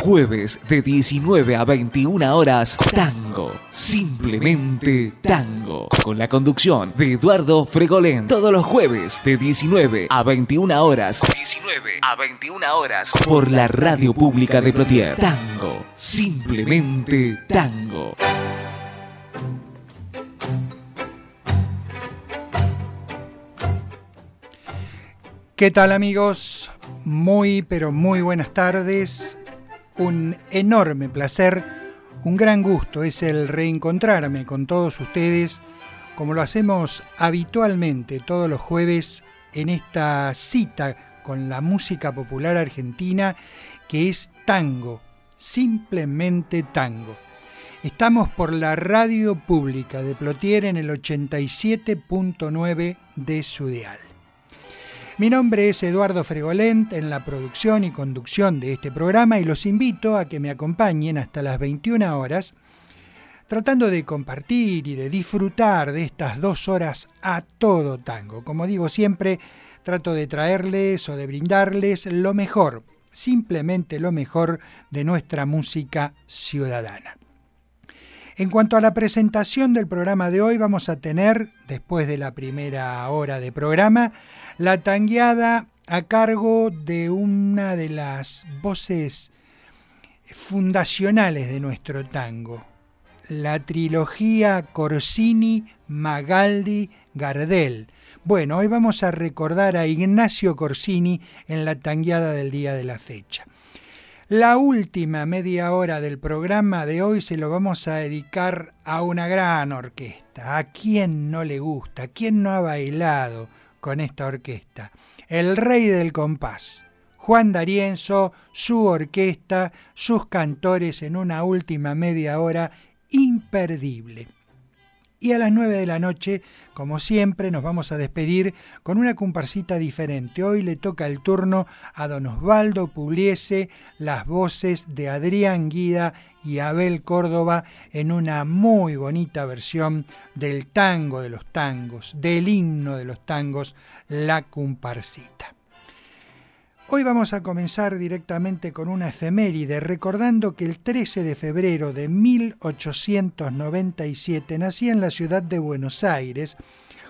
Jueves de 19 a 21 horas, Tango, simplemente Tango, con la conducción de Eduardo Fregolén. Todos los jueves de 19 a 21 horas, 19 a 21 horas, por la radio pública de Plotier. Tango, simplemente Tango. ¿Qué tal amigos? Muy, pero muy buenas tardes. Un enorme placer, un gran gusto es el reencontrarme con todos ustedes, como lo hacemos habitualmente todos los jueves en esta cita con la música popular argentina que es tango, simplemente tango. Estamos por la radio pública de Plotier en el 87.9 de su dial. Mi nombre es Eduardo Fregolent en la producción y conducción de este programa y los invito a que me acompañen hasta las 21 horas tratando de compartir y de disfrutar de estas dos horas a todo tango. Como digo siempre, trato de traerles o de brindarles lo mejor, simplemente lo mejor de nuestra música ciudadana. En cuanto a la presentación del programa de hoy, vamos a tener, después de la primera hora de programa, la tangueada a cargo de una de las voces fundacionales de nuestro tango, la trilogía Corsini, Magaldi, Gardel. Bueno, hoy vamos a recordar a Ignacio Corsini en la tangueada del día de la fecha. La última media hora del programa de hoy se lo vamos a dedicar a una gran orquesta. ¿A quién no le gusta? ¿A quién no ha bailado? Con esta orquesta. El rey del compás. Juan D'Arienzo, su orquesta, sus cantores en una última media hora imperdible. Y a las 9 de la noche, como siempre, nos vamos a despedir con una comparsita diferente. Hoy le toca el turno a don Osvaldo Pugliese, las voces de Adrián Guida y Abel Córdoba en una muy bonita versión del tango de los tangos, del himno de los tangos, La comparsita. Hoy vamos a comenzar directamente con una efeméride, recordando que el 13 de febrero de 1897 nacía en la ciudad de Buenos Aires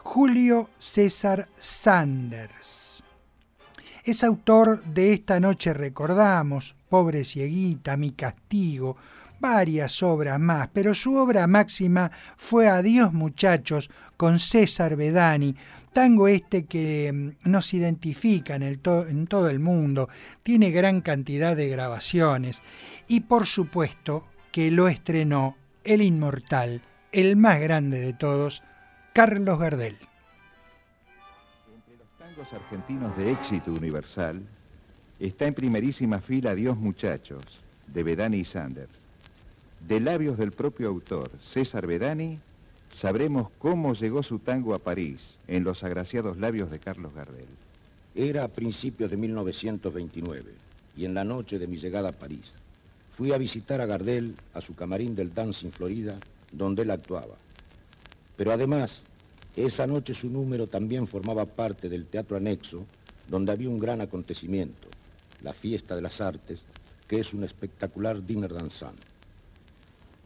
Julio César Sanders. Es autor de Esta noche recordamos, Pobre cieguita, Mi castigo, varias obras más, pero su obra máxima fue Adiós muchachos con César Bedani, Tango este que mm, nos identifica en, el en todo el mundo, tiene gran cantidad de grabaciones y por supuesto que lo estrenó el inmortal, el más grande de todos, Carlos Gardel. Entre los tangos argentinos de éxito universal está en primerísima fila Dios muchachos, de Bedani y Sanders. De labios del propio autor, César Bedani, sabremos cómo llegó su tango a París, en los agraciados labios de Carlos Gardel. Era a principios de 1929 y en la noche de mi llegada a París fui a visitar a Gardel a su camarín del Dancing Florida, donde él actuaba. Pero además, esa noche su número también formaba parte del teatro anexo, donde había un gran acontecimiento, la Fiesta de las Artes, que es un espectacular dinner dansant.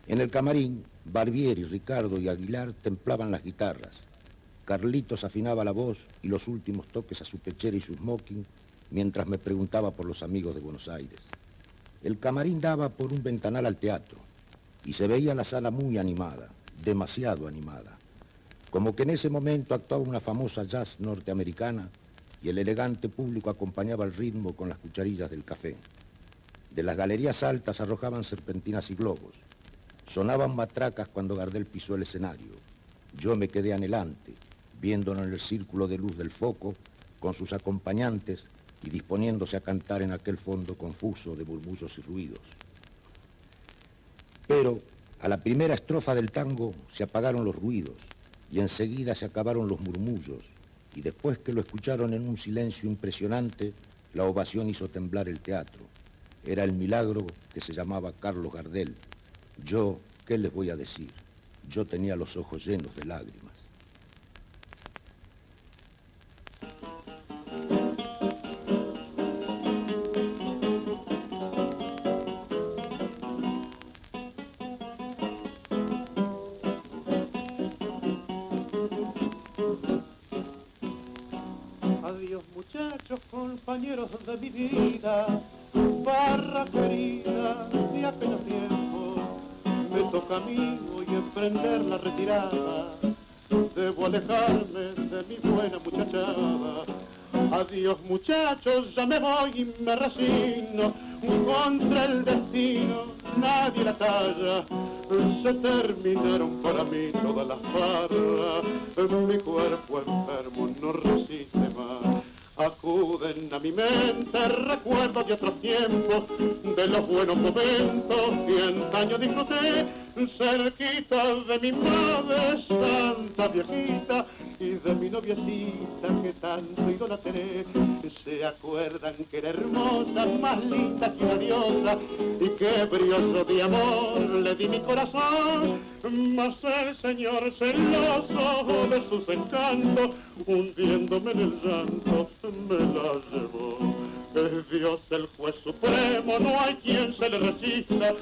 En el camarín, Barbieri, Ricardo y Aguilar templaban las guitarras. Carlitos afinaba la voz y los últimos toques a su pechera y su smoking mientras me preguntaba por los amigos de Buenos Aires. El camarín daba por un ventanal al teatro y se veía la sala muy animada, demasiado animada. Como que en ese momento actuaba una famosa jazz norteamericana y el elegante público acompañaba el ritmo con las cucharillas del café. De las galerías altas arrojaban serpentinas y globos. Sonaban matracas cuando Gardel pisó el escenario. Yo me quedé anhelante, viéndolo en el círculo de luz del foco, con sus acompañantes y disponiéndose a cantar en aquel fondo confuso de murmullos y ruidos. Pero a la primera estrofa del tango se apagaron los ruidos y enseguida se acabaron los murmullos y después que lo escucharon en un silencio impresionante, la ovación hizo temblar el teatro. Era el milagro que se llamaba Carlos Gardel. Yo, ¿qué les voy a decir? Yo tenía los ojos llenos de lágrimas. compañeros de mi vida, barra querida de aquel tiempo, me toca a mí hoy emprender la retirada, debo alejarme de mi buena muchachada. Adiós muchachos, ya me voy y me resigno, contra el destino nadie la talla, se terminaron para mí todas las barras, mi cuerpo enfermo no resiste más Acuden a mi mente recuerdos de otros tiempos, de los buenos momentos que antaño disfruté, cerquita de mi madre santa viejita y de mi noviecita que tanto idolatré. Se acuerdan que era hermosa, más linda que una diosa, y que brioso de amor le di mi corazón, mas el Señor celoso de sus encantos, hundiéndome en el llanto, me la llevó. Es Dios el juez supremo, no hay quien se le resista,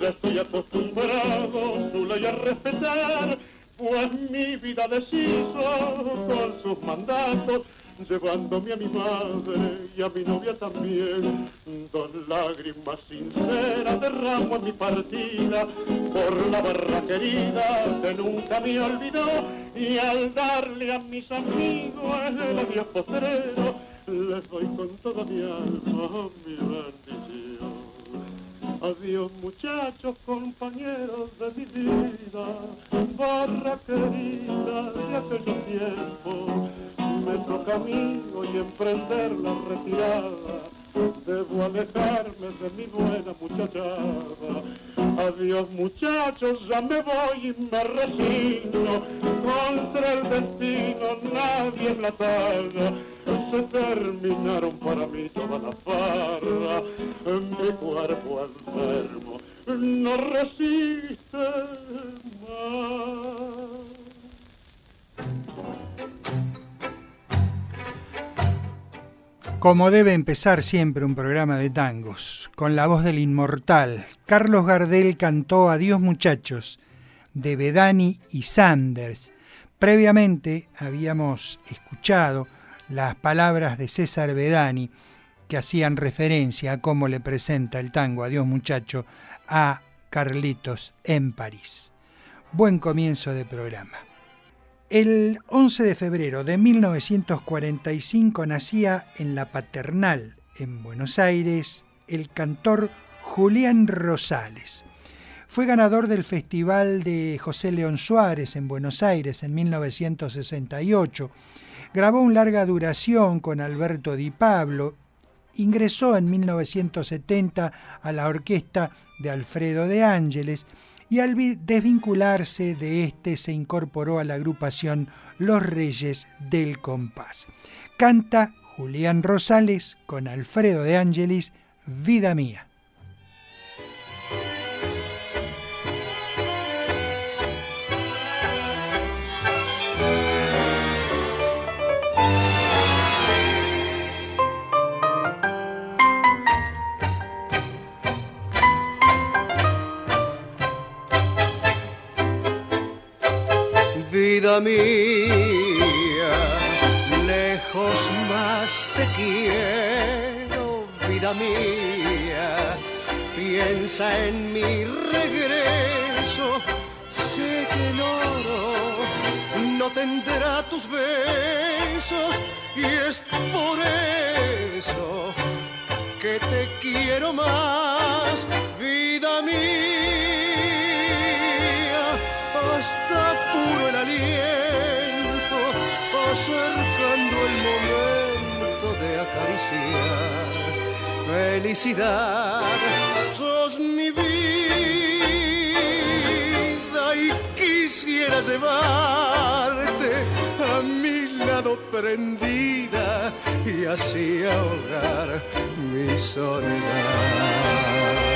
ya estoy acostumbrado su ley a respetar, pues mi vida deshizo con sus mandatos, llevándome a mi madre y a mi novia también. Dos lágrimas sinceras derramo en mi partida por la barra querida que nunca me olvidó y al darle a mis amigos el adiós postrero les doy con toda mi alma mi bendición. Adiós muchachos, compañeros de mi vida, barra querida de aquellos tiempos. A mí hoy emprender la retirada, debo alejarme de mi buena muchachada. Adiós muchachos, ya me voy y me resigno, contra el destino nadie es la talla se terminaron para mí toda la farra, mi cuerpo enfermo no resiste más. Como debe empezar siempre un programa de tangos, con la voz del inmortal, Carlos Gardel cantó Adiós muchachos, de Bedani y Sanders. Previamente habíamos escuchado las palabras de César Bedani que hacían referencia a cómo le presenta el tango Adiós muchacho a Carlitos en París. Buen comienzo de programa. El 11 de febrero de 1945 nacía en La Paternal, en Buenos Aires, el cantor Julián Rosales. Fue ganador del Festival de José León Suárez en Buenos Aires en 1968 Grabó un larga duración con Alberto Di Pablo. Ingresó en 1970 a la orquesta de Alfredo de Ángeles y al desvincularse de este se incorporó a la agrupación Los Reyes del Compás. Canta Julián Rosales con Alfredo de Ángeles, Vida Mía. Vida mía, lejos más te quiero, vida mía, piensa en mi regreso, sé que el oro no tendrá tus besos y es por eso que te quiero más, vida mía. Hasta puro el acercando el momento de acariciar. Felicidad, sos mi vida y quisiera llevarte a mi lado prendida y así ahogar mi soledad.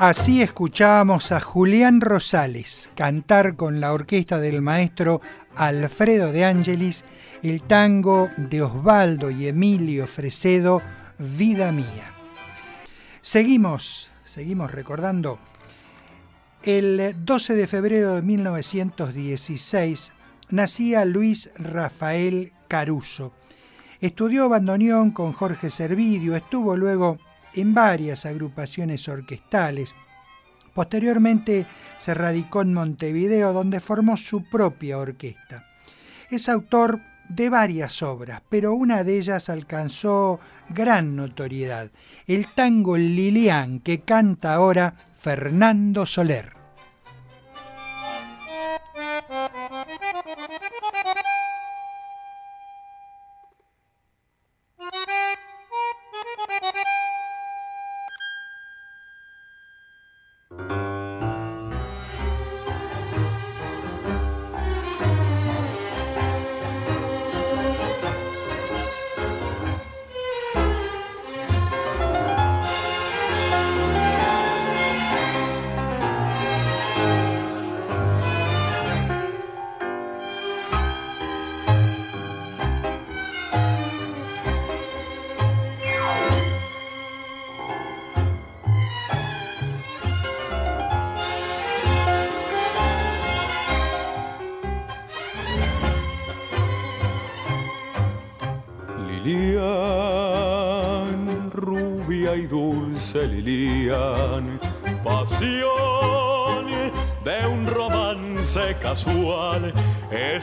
Así escuchábamos a Julián Rosales cantar con la orquesta del maestro Alfredo de Ángelis el tango de Osvaldo y Emilio Fresedo, Vida Mía. Seguimos, seguimos recordando. El 12 de febrero de 1916 nacía Luis Rafael Caruso. Estudió bandoneón con Jorge Servidrio, estuvo luego en varias agrupaciones orquestales. Posteriormente se radicó en Montevideo, donde formó su propia orquesta. Es autor de varias obras, pero una de ellas alcanzó gran notoriedad, el tango Lilian, que canta ahora Fernando Soler.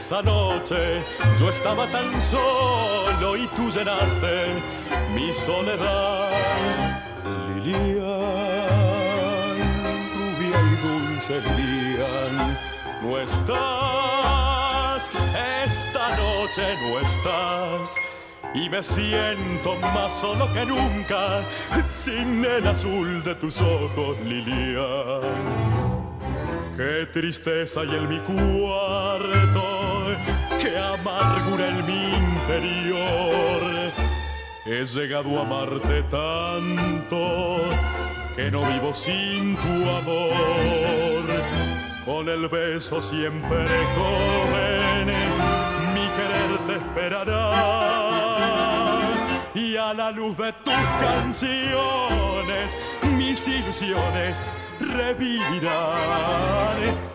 Esa noche yo estaba tan solo y tú llenaste mi soledad. Lilian, rubia y dulce Lilian, no estás, esta noche no estás. Y me siento más solo que nunca, sin el azul de tus ojos, Lilian. Qué tristeza hay en mi cuarto, amargura en mi interior. He llegado a amarte tanto que no vivo sin tu amor. Con el beso siempre joven, mi querer te esperará. Y a la luz de tus canciones, mis ilusiones revivirán.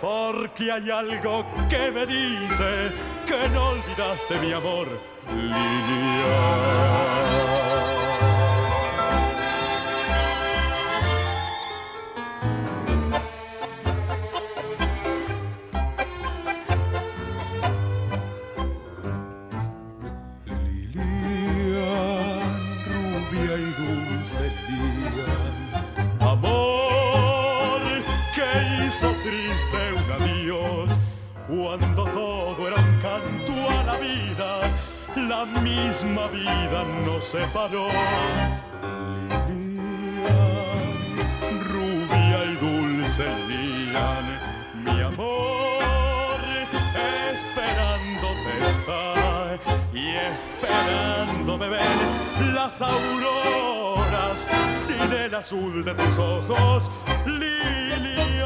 Porque hay algo que me dice que no olvidaste mi amor lineal. Lilian, rubia y dulce Lilian, amor que hizo triste una vida cuando todo era un canto a la vida, la misma vida nos separó. Lilian, rubia y dulce Lilian, mi amor, esperándote está y esperándome ver las auroras sin el azul de tus ojos, Lilian.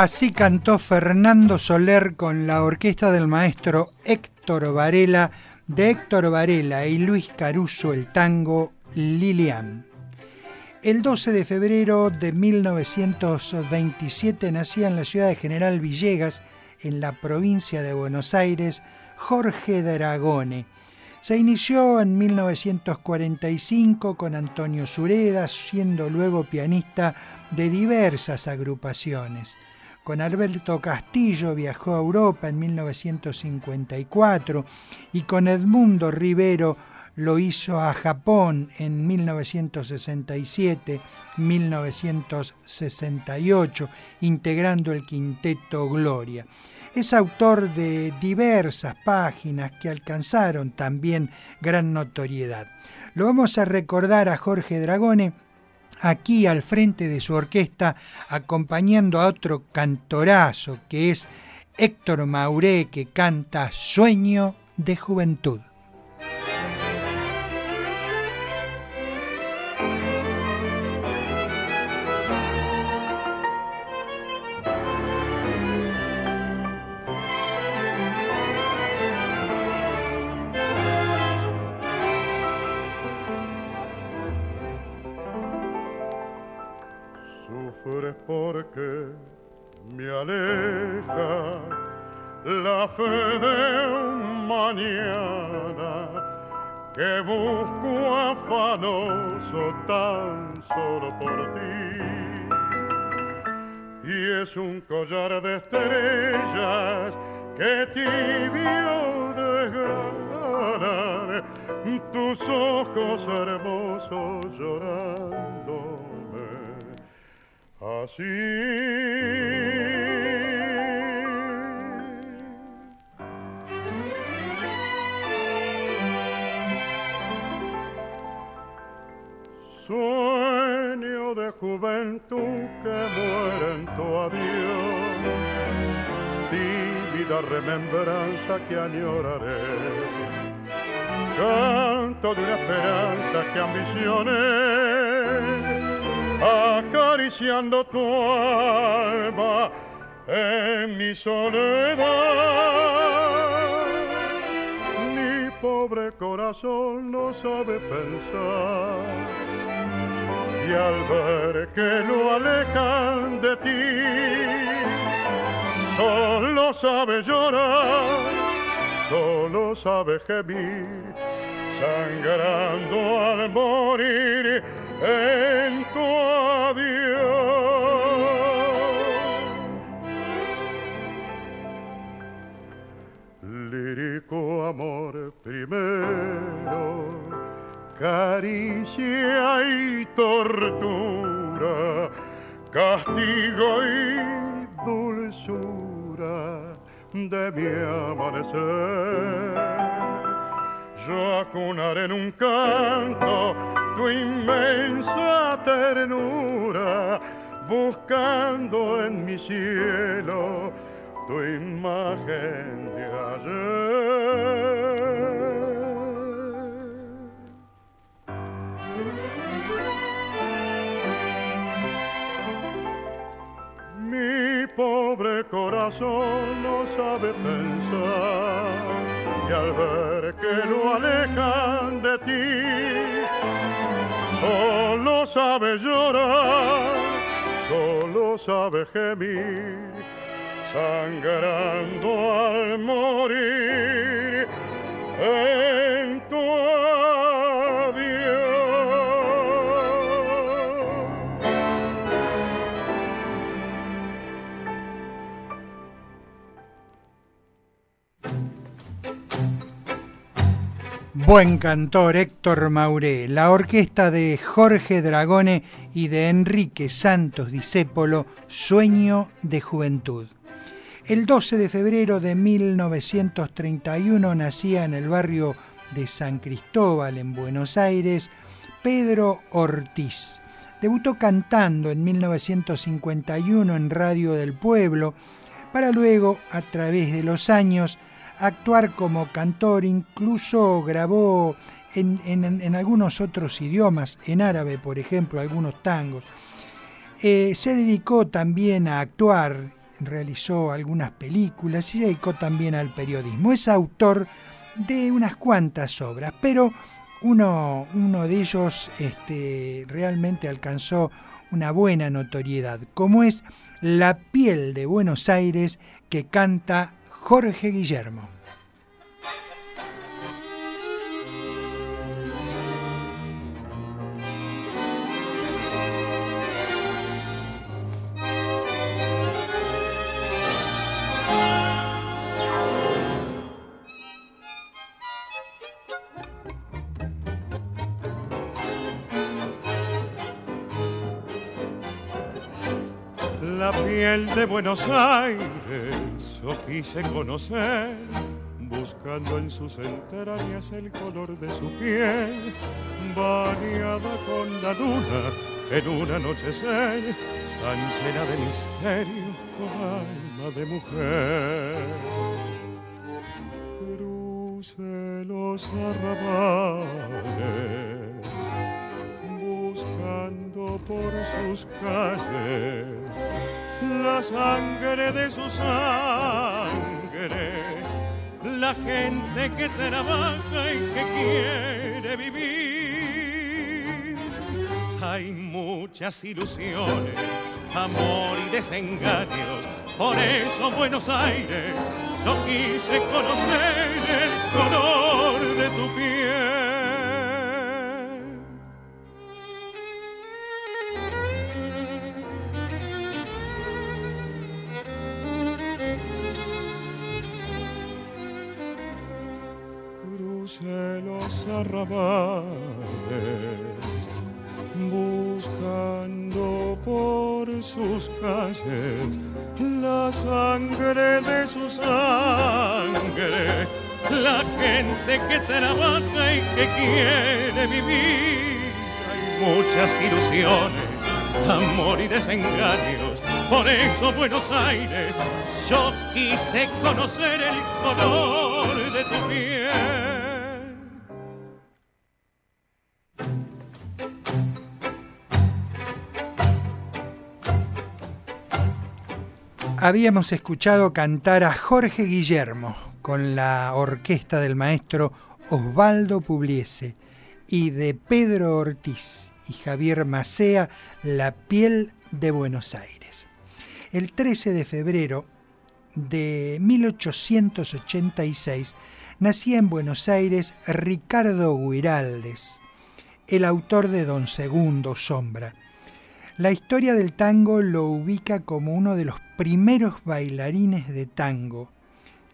Así cantó Fernando Soler con la orquesta del maestro Héctor Varela, de Héctor Varela y Luis Caruso el tango Lilian. El 12 de febrero de 1927 nacía en la ciudad de General Villegas, en la provincia de Buenos Aires, Jorge Dragone. Se inició en 1945 con Antonio Sureda, siendo luego pianista de diversas agrupaciones. Con Alberto Castillo viajó a Europa en 1954 y con Edmundo Rivero lo hizo a Japón en 1967-1968, integrando el quinteto Gloria. Es autor de diversas páginas que alcanzaron también gran notoriedad. Lo vamos a recordar a Jorge Dragone aquí al frente de su orquesta, acompañando a otro cantorazo que es Héctor Mauré, que canta Sueño de Juventud. Me aleja la fe de un mañana que busco afanoso tan solo por ti. Y es un collar de estrellas que tibio desgranar tus ojos hermosos llorando así. Juventud que muere en tu adiós, vívida remembranza que añoraré, canto de una esperanza que ambicioné acariciando tu alma en mi soledad. Mi pobre corazón no sabe pensar al ver que lo alejan de ti, solo sabe llorar, solo sabe gemir, sangrando al morir en tu adiós. Lírico amor primero, caricia y tortura, castigo y dulzura de mi amanecer. Yo acunaré en un canto tu inmensa ternura, buscando en mi cielo tu imagen de ayer. Pobre corazón no sabe pensar y al ver que lo alejan de ti, solo sabe llorar, solo sabe gemir, sangrando al morir en tu. Buen cantor Héctor Mauré, la orquesta de Jorge Dragone y de Enrique Santos Discépolo, Sueño de Juventud. El 12 de febrero de 1931 nacía en el barrio de San Cristóbal, en Buenos Aires, Pedro Ortiz. Debutó cantando en 1951 en Radio del Pueblo, para luego, a través de los años, actuar como cantor, incluso grabó en, algunos otros idiomas, en árabe, por ejemplo, algunos tangos. Eh, se dedicó también a actuar, realizó algunas películas y se dedicó también al periodismo. Es autor de unas cuantas obras, pero uno, uno de ellos este, realmente alcanzó una buena notoriedad, como es La piel de Buenos Aires que canta Jorge Guillermo. La piel de Buenos Aires yo quise conocer, buscando en sus entrañas el color de su piel, bañada con la luna en un anochecer, tan llena de misterios con alma de mujer. Cruce los arrabales, buscando por sus calles la sangre de su sangre, la gente que trabaja y que quiere vivir. Hay muchas ilusiones, amor y desengaños, por eso Buenos Aires yo quise conocer el color de tu piel. Buscando por sus calles la sangre de su sangre, la gente que trabaja y que quiere vivir. Hay muchas ilusiones, amor y desengaños. Por eso Buenos Aires, yo quise conocer el color de tu piel. Habíamos escuchado cantar a Jorge Guillermo con la orquesta del maestro Osvaldo Publiese y de Pedro Ortiz y Javier Macea La piel de Buenos Aires. El 13 de febrero de 1886 nacía en Buenos Aires Ricardo Guiraldes, el autor de Don Segundo Sombra. La historia del tango lo ubica como uno de los primeros bailarines de tango,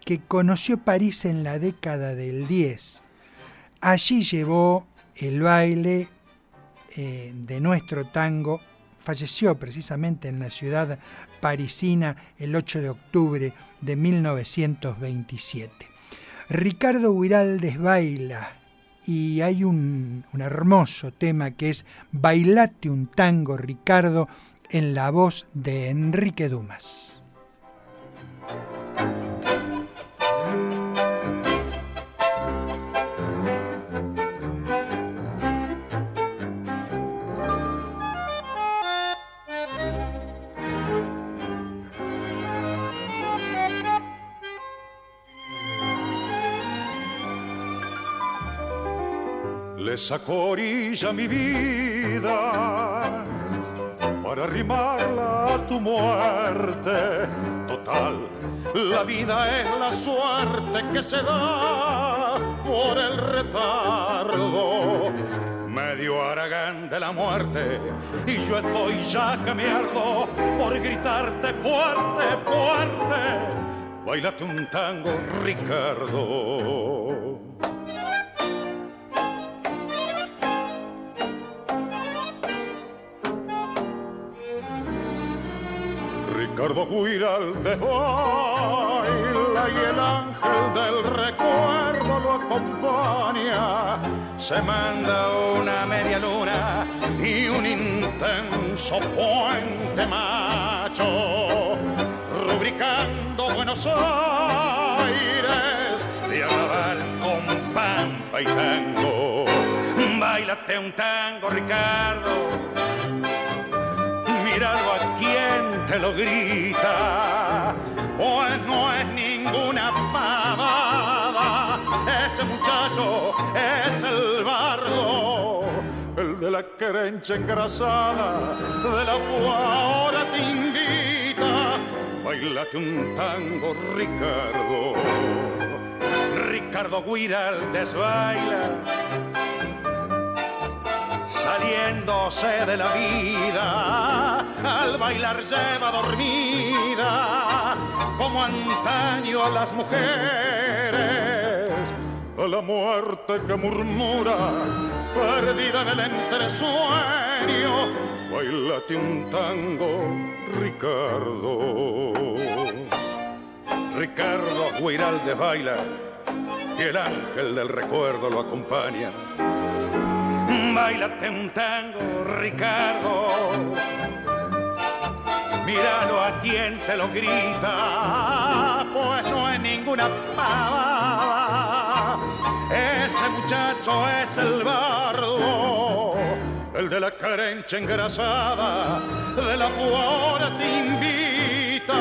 que conoció París en la década del 10. Allí llevó el baile eh, de nuestro tango, falleció precisamente en la ciudad parisina el 8 de octubre de 1927. Ricardo Huiraldes baila y hay un, hermoso tema que es Bailate un tango, Ricardo, en la voz de Enrique Dumas. Le saco orilla mi vida para arrimarla a tu muerte. Total, la vida es la suerte que se da por el retardo. Medio aragán de la muerte y yo estoy ya que me ardo por gritarte fuerte, fuerte. Bailate un tango, Ricardo. Ricardo Guiral de baila y el ángel del recuerdo lo acompaña. Se manda una media luna y un intenso puente macho, rubricando Buenos Aires de arrabal con pampa y tango. Bailate un tango, Ricardo míralo a lo grita, pues no es ninguna pavada, ese muchacho es el bardo, el de la querencha engrasada, de la ahora te invita, bailate un tango, Ricardo. Ricardo Guiral desbaila saliéndose de la vida, al bailar lleva dormida, como antaño a las mujeres, a la muerte que murmura, perdida en el entresueño, bailate un tango, Ricardo. Ricardo de baila y el ángel del recuerdo lo acompaña bailate un tango, Ricardo. Míralo a quien te lo grita, pues no es ninguna pava. Ese muchacho es el bardo, el de la carencia engrasada, de la cual te invita.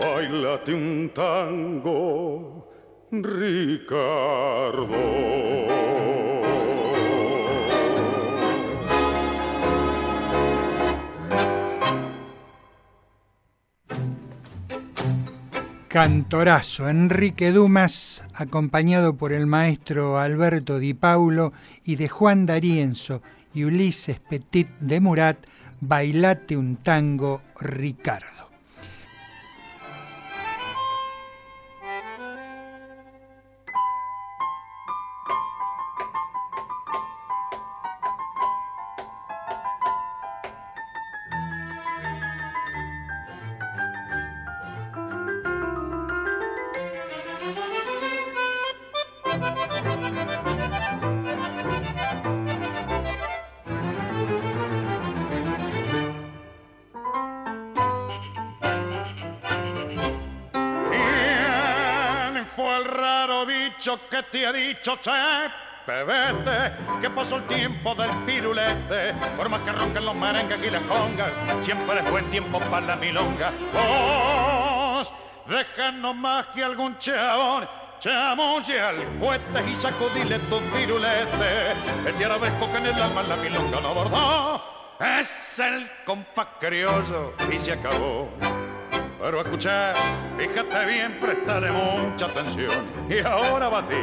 Bailate un tango, Ricardo. Cantorazo. Enrique Dumas, acompañado por el maestro Alberto Di Paulo y de Juan D'Arienzo y Ulises Petit de Murat, Bailate un tango Ricardo. Te ha dicho, che, vete, que pasó el tiempo del firulete, por más que ronquen los merengues y las congas, siempre es buen tiempo para la milonga. Vos, déjanos más que algún chabón, chamoye al cohete y sacudile tu firulete, este arabesco que en el alma la milonga no bordó, es el compás criollo y se acabó. Pero escuchar, fíjate bien, préstale mucha atención. Y ahora batí,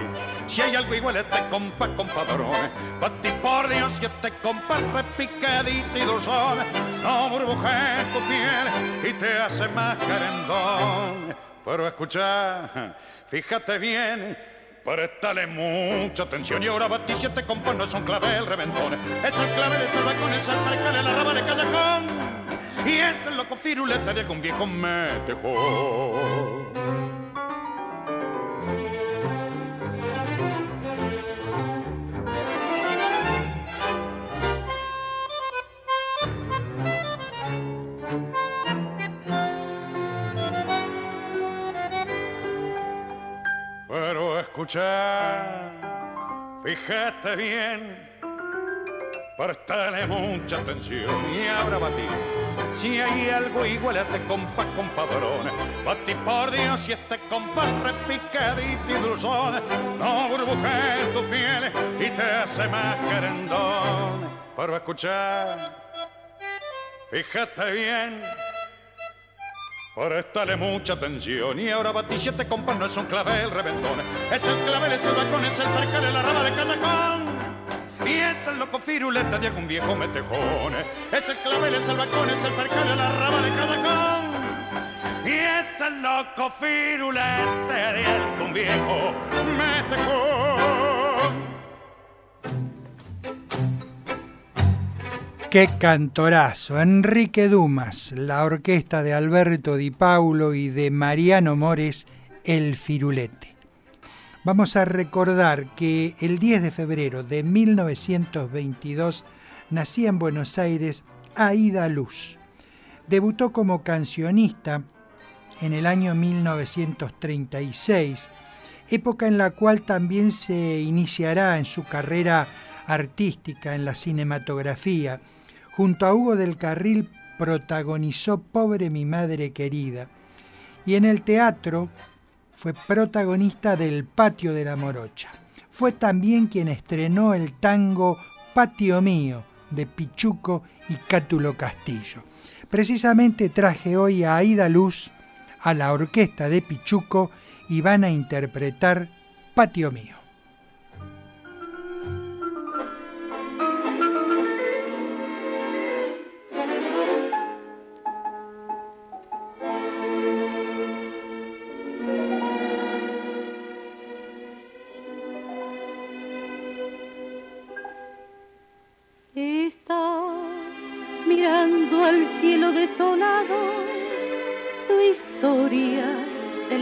si hay algo igual este compás, compadrones. Batí por Dios y este compás repicadito y dulzón. No burbuje tu piel y te hace más carendón. Pero escucha, fíjate bien, Préstale mucha atención y ahora batí siete compás no es un clavel reventón. Es el clavel, es el balcón, es el percal, la raba de callejón y es el loco firuleta de algún viejo metejo. Pero escucha, fíjate bien Prestale mucha atención y abra batir. Si hay algo igual a este compás, compadrones, batí por Dios y este compás repicadito y dulzón, no burbuje tu piel y te hace más querendón. Pero escuchar, fíjate bien, Prestale mucha atención y ahora batí si este compás no es un clavel reventón, es el clavel, es el balcón, es el percal, la rama de casacón. Y es el loco firuleta de algún viejo metejón. Es el clavel, es el balcón, es el percal, la rama de cada con. Y es el loco firuleta de algún viejo metejón. Qué cantorazo. Enrique Dumas, la orquesta de Alberto Di Paulo y de Mariano Mores, El Firulete. Vamos a recordar que el 10 de febrero de 1922 nacía en Buenos Aires Aida Luz. Debutó como cancionista en el año 1936, época en la cual también se iniciará en su carrera artística en la cinematografía Junto a Hugo del Carril protagonizó Pobre mi madre querida. Y en el teatro fue protagonista del Patio de la Morocha. Fue también quien estrenó el tango Patio Mío de Pichuco y Cátulo Castillo. Precisamente traje hoy a Aida Luz, a la orquesta de Pichuco, y van a interpretar Patio Mío.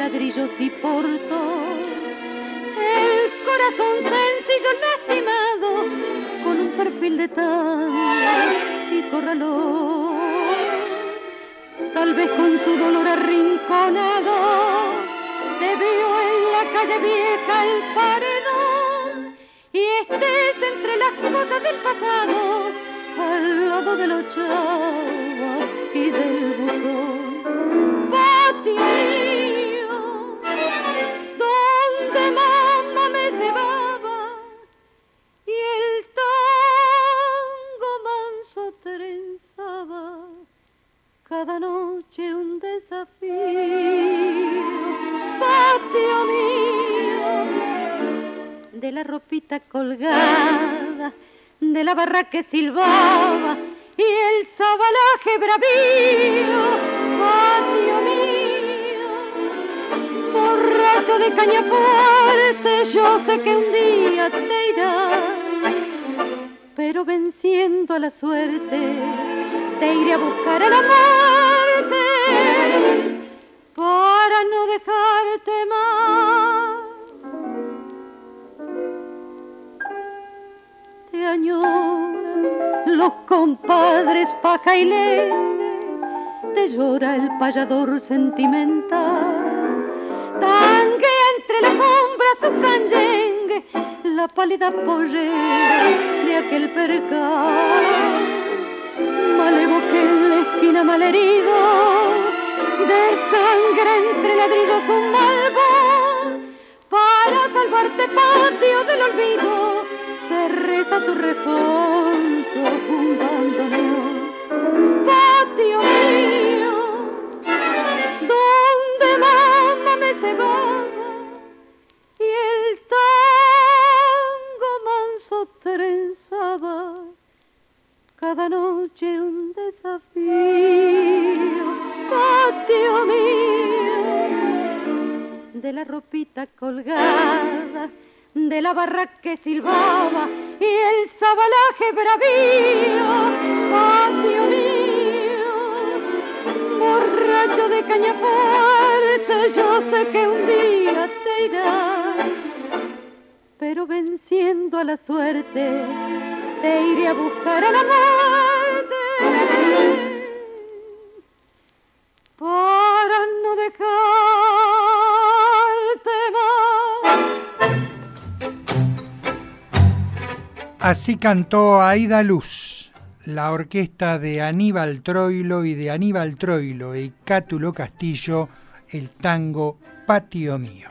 Y porto el corazón sencillo lastimado con un perfil de tan y corralón tal vez con su dolor arrinconado te vio en la calle vieja el paredón y estés entre las cosas del pasado al lado de los chavos y del buzón. Cada la barra que silbaba y el sabalaje bravío, patio mío, borracho de caña fuerte, yo sé que un día te irás pero venciendo a la suerte, te iré a buscar a la muerte para no dejarte más. Los compadres paja y te llora el payador sentimental, tanguea entre las sombras su canyengue la pálida pollera de aquel percal. Malevo que en la esquina malherido, de sangre entre ladrillos un malvo, para salvarte patio del olvido, se reza tu responso un Patio mío, donde mamá me cebaba y el trenzaba cada noche un desafío, patio mío, de la ropita colgada, de la barra que silbaba y el sabalaje bravío, patio mío, borracho de caña fuerte, yo sé que un día te irás pero venciendo a la suerte, te iré a buscar a la muerte. Para no dejarte Así cantó Aida Luz, la orquesta de Aníbal Troilo y de Aníbal Troilo y Cátulo Castillo, el tango Patio Mío.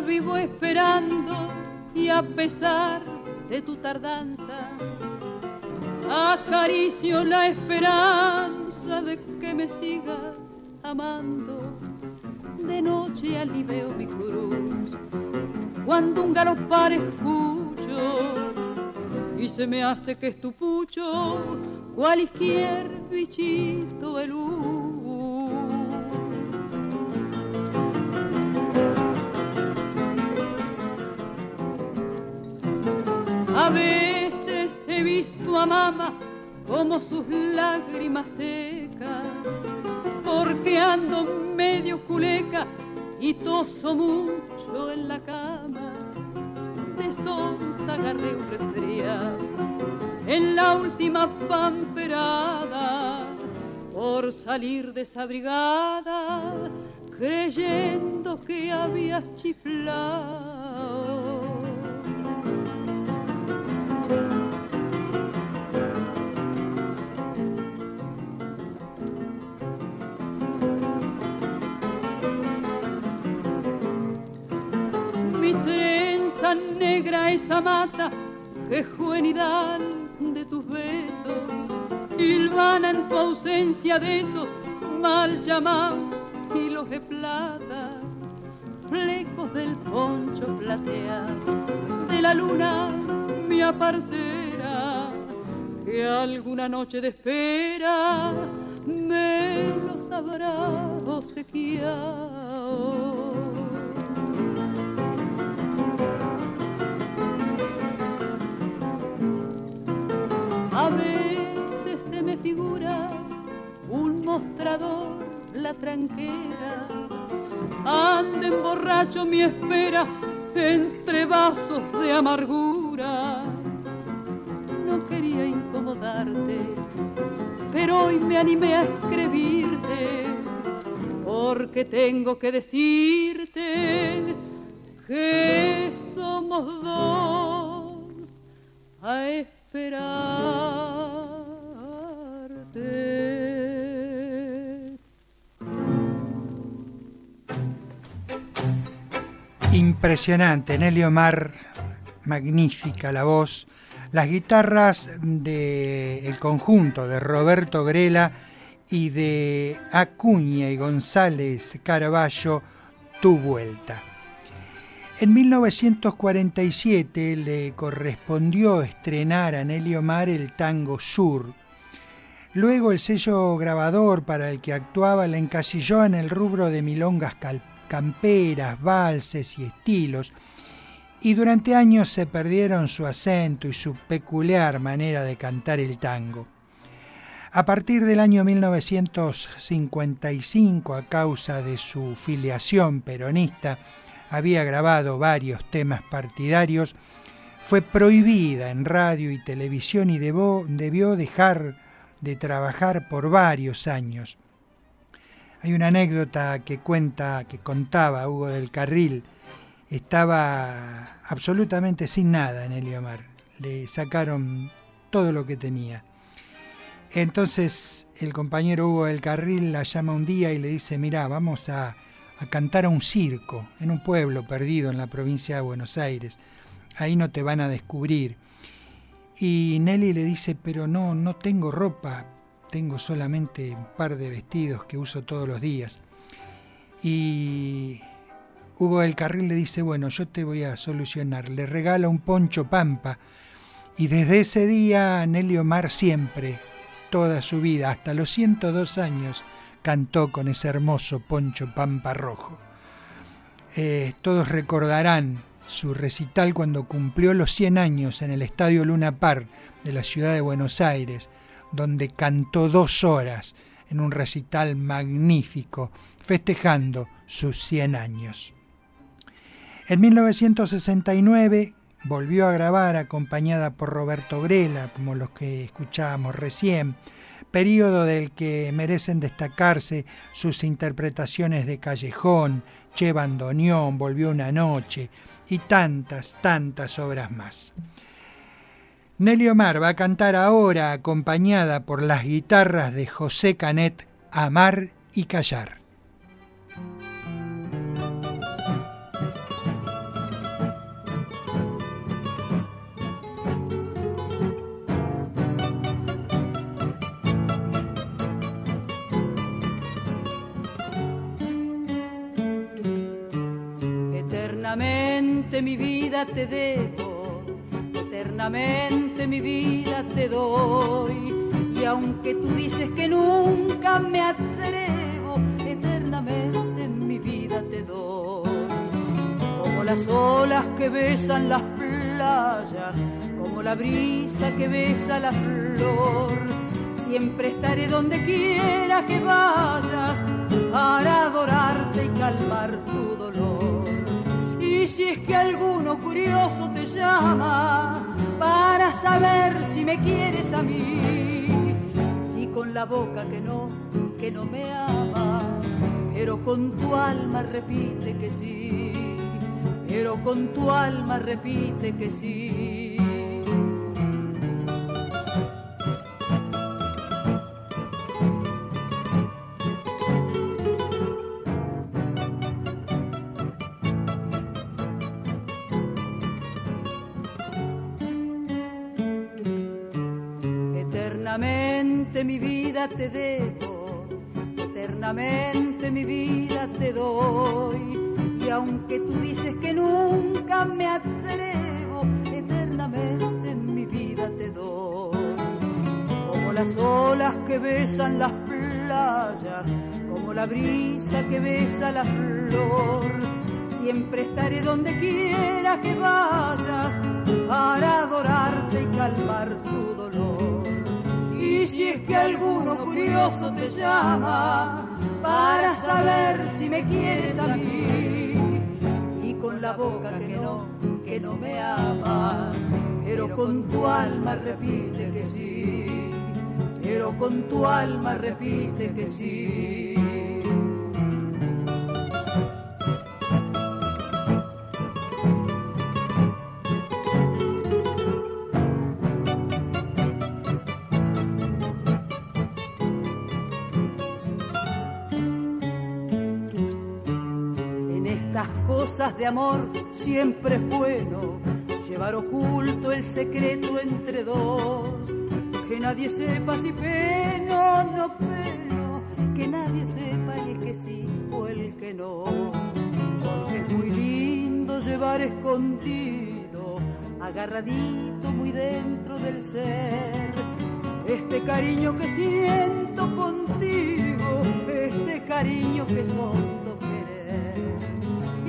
vivo esperando y a pesar de tu tardanza, acaricio la esperanza de que me sigas amando. De noche aliveo mi cruz cuando un galopar escucho y se me hace que es tu pucho cualquier bichito velú. A veces he visto a mamá como sus lágrimas secas, porque ando medio culeca y toso mucho en la cama. De sonza agarré un resfriado en la última pamperada por salir desabrigada creyendo que había chiflado. Esa mata que juvenidad de tus besos hilvana en tu ausencia de esos mal llamados hilos de plata, flecos del poncho plateado de la luna mi aparcera que alguna noche de espera me los habrá obsequiado. A veces se me figura un mostrador, la tranquera, anden borracho mi espera entre vasos de amargura. No quería incomodarte, pero hoy me animé a escribirte, porque tengo que decirte que somos dos a esperarte. Impresionante, Nelly Omar, magnífica la voz. Las guitarras del conjunto de Roberto Grela y de Acuña y González Caraballo, Tu Vuelta. En 1947 le correspondió estrenar a Nelly Omar el tango Sur. Luego el sello grabador para el que actuaba la encasilló en el rubro de milongas camperas, valses y estilos, y durante años se perdieron su acento y su peculiar manera de cantar el tango. A partir del año 1955, a causa de su filiación peronista, había grabado varios temas partidarios, fue prohibida en radio y televisión y debió, dejar de trabajar por varios años. Hay una anécdota que cuenta, que contaba Hugo del Carril, estaba absolutamente sin nada en Eliomar, le sacaron todo lo que tenía. Entonces el compañero Hugo del Carril la llama un día y le dice, mira, vamos a, a cantar a un circo en un pueblo perdido en la provincia de Buenos Aires. Ahí no te van a descubrir. Y Nelly le dice, pero no, no tengo ropa, tengo solamente un par de vestidos que uso todos los días. Y Hugo del Carril le dice, bueno, yo te voy a solucionar. Le regala un poncho pampa. Y desde ese día Nelly Omar siempre, toda su vida, hasta los 102 años, cantó con ese hermoso poncho pampa rojo. Eh, todos recordarán su recital cuando cumplió los 100 años en el Estadio Luna Par de la ciudad de Buenos Aires, donde cantó dos horas en un recital magnífico, festejando sus 100 años. En 1969 volvió a grabar acompañada por Roberto Grela, como los que escuchábamos recién, periodo del que merecen destacarse sus interpretaciones de Callejón, Che Bandoneón, Volvió una noche y tantas, tantas obras más. Nelly Omar va a cantar ahora acompañada por las guitarras de José Canet, Amar y Callar. Eternamente mi vida te debo eternamente mi vida te doy. Y aunque tú dices que nunca me atrevo, eternamente mi vida te doy. Como las olas que besan las playas, como la brisa que besa la flor, siempre estaré donde quiera que vayas para adorarte y calmar tu dolor. Y si es que alguno curioso te llama para saber si me quieres a mí, y con la boca que no, que no me amas, pero con tu alma repite que sí, pero con tu alma repite que sí. Te debo, eternamente mi vida te doy. Y aunque tú dices que nunca me atrevo, eternamente mi vida te doy. Como las olas que besan las playas, como la brisa que besa la flor, siempre estaré donde quiera que vayas para adorarte y calmar tu dolor. Y si es que alguno curioso te llama para saber si me quieres a mí, y con la boca que no, que no me amas, pero con tu alma repite que sí, pero con tu alma repite que sí. De amor siempre es bueno llevar oculto el secreto entre dos. Que nadie sepa si peno no peno, que nadie sepa el que sí o el que no. Porque es muy lindo llevar escondido, agarradito muy dentro del ser. Este cariño que siento contigo, este cariño que son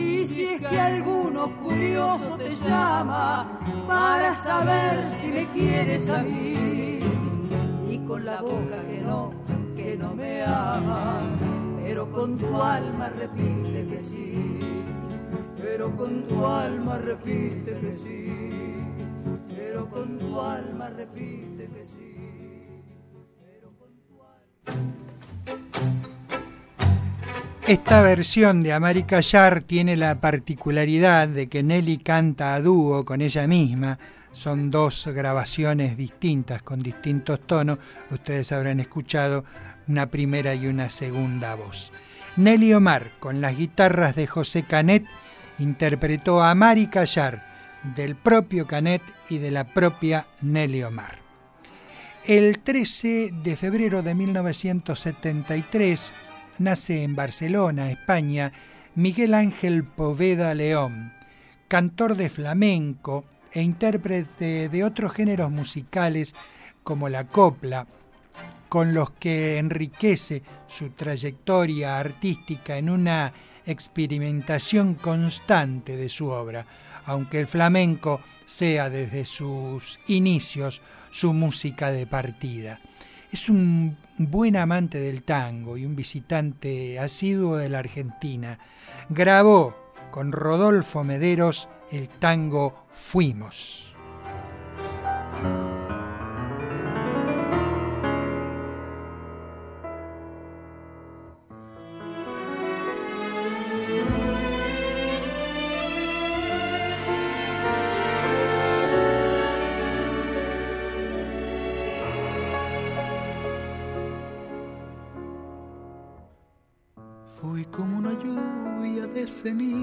y si es que alguno curioso te llama para saber si me quieres a mí, y con la boca que no, que no me amas, pero con tu alma repite que sí, pero con tu alma repite que sí, pero con tu alma repite Esta versión de América Yar tiene la particularidad de que Nelly canta a dúo con ella misma. Son dos grabaciones distintas con distintos tonos. Ustedes habrán escuchado una primera y una segunda voz. Nelly Omar, con las guitarras de José Canet, interpretó a América Yar del propio Canet y de la propia Nelly Omar. El 13 de febrero de 1973, nace en Barcelona, España, Miguel Ángel Poveda León, cantor de flamenco e intérprete de otros géneros musicales como la copla, con los que enriquece su trayectoria artística en una experimentación constante de su obra, aunque el flamenco sea desde sus inicios su música de partida. Es un buen amante del tango y un visitante asiduo de la Argentina. Grabó con Rodolfo Mederos el tango Fuimos.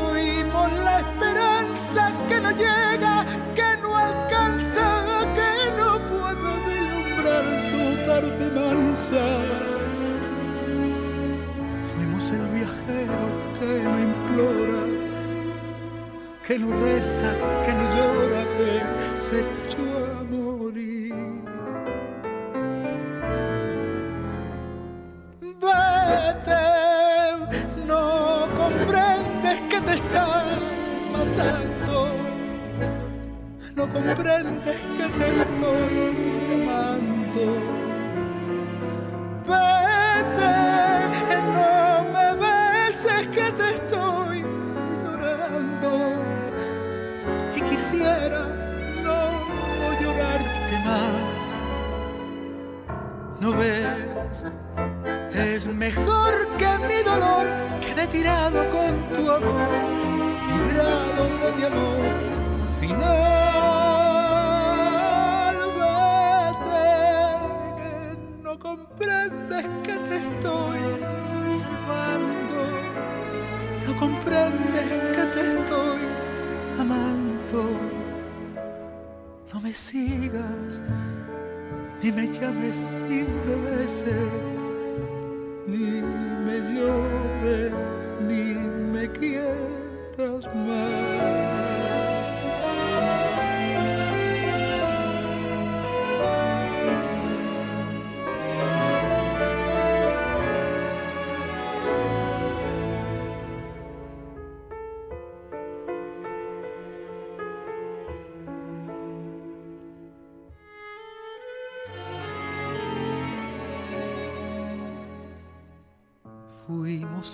Fuimos la esperanza que no llega, que no alcanza, que no puede vislumbrar su tarde mansa. Fuimos el viajero que no implora, que no reza, que no llora, que se no comprendes que te estoy llamando. Vete, no me beses que te estoy llorando y quisiera no llorarte más. ¿No ves? Es mejor que mi dolor quede tirado con tu amor, librado de mi amor final. Que te estoy amando. No me sigas, ni me llames, ni me beses ni me llores, ni me quieras más.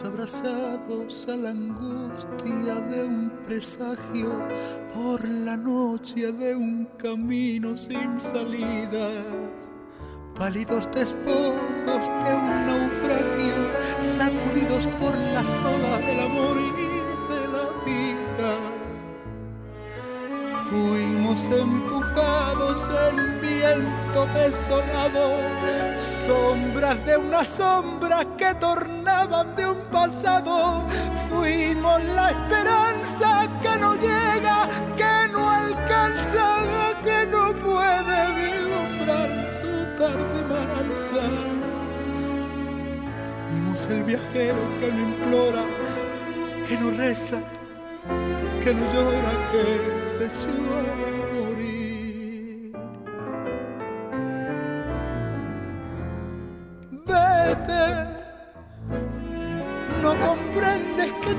Abrazados a la angustia de un presagio por la noche de un camino sin salidas. Pálidos despojos de un naufragio, sacudidos por las olas del amor y de la vida. Fuimos empujados en viento desolado, sombras de una sombra que de un pasado. Fuimos la esperanza que no llega, que no alcanza, que no puede vislumbrar su tarde mansa. Fuimos el viajero que no implora, que no reza, que no llora, que se echó. Vete,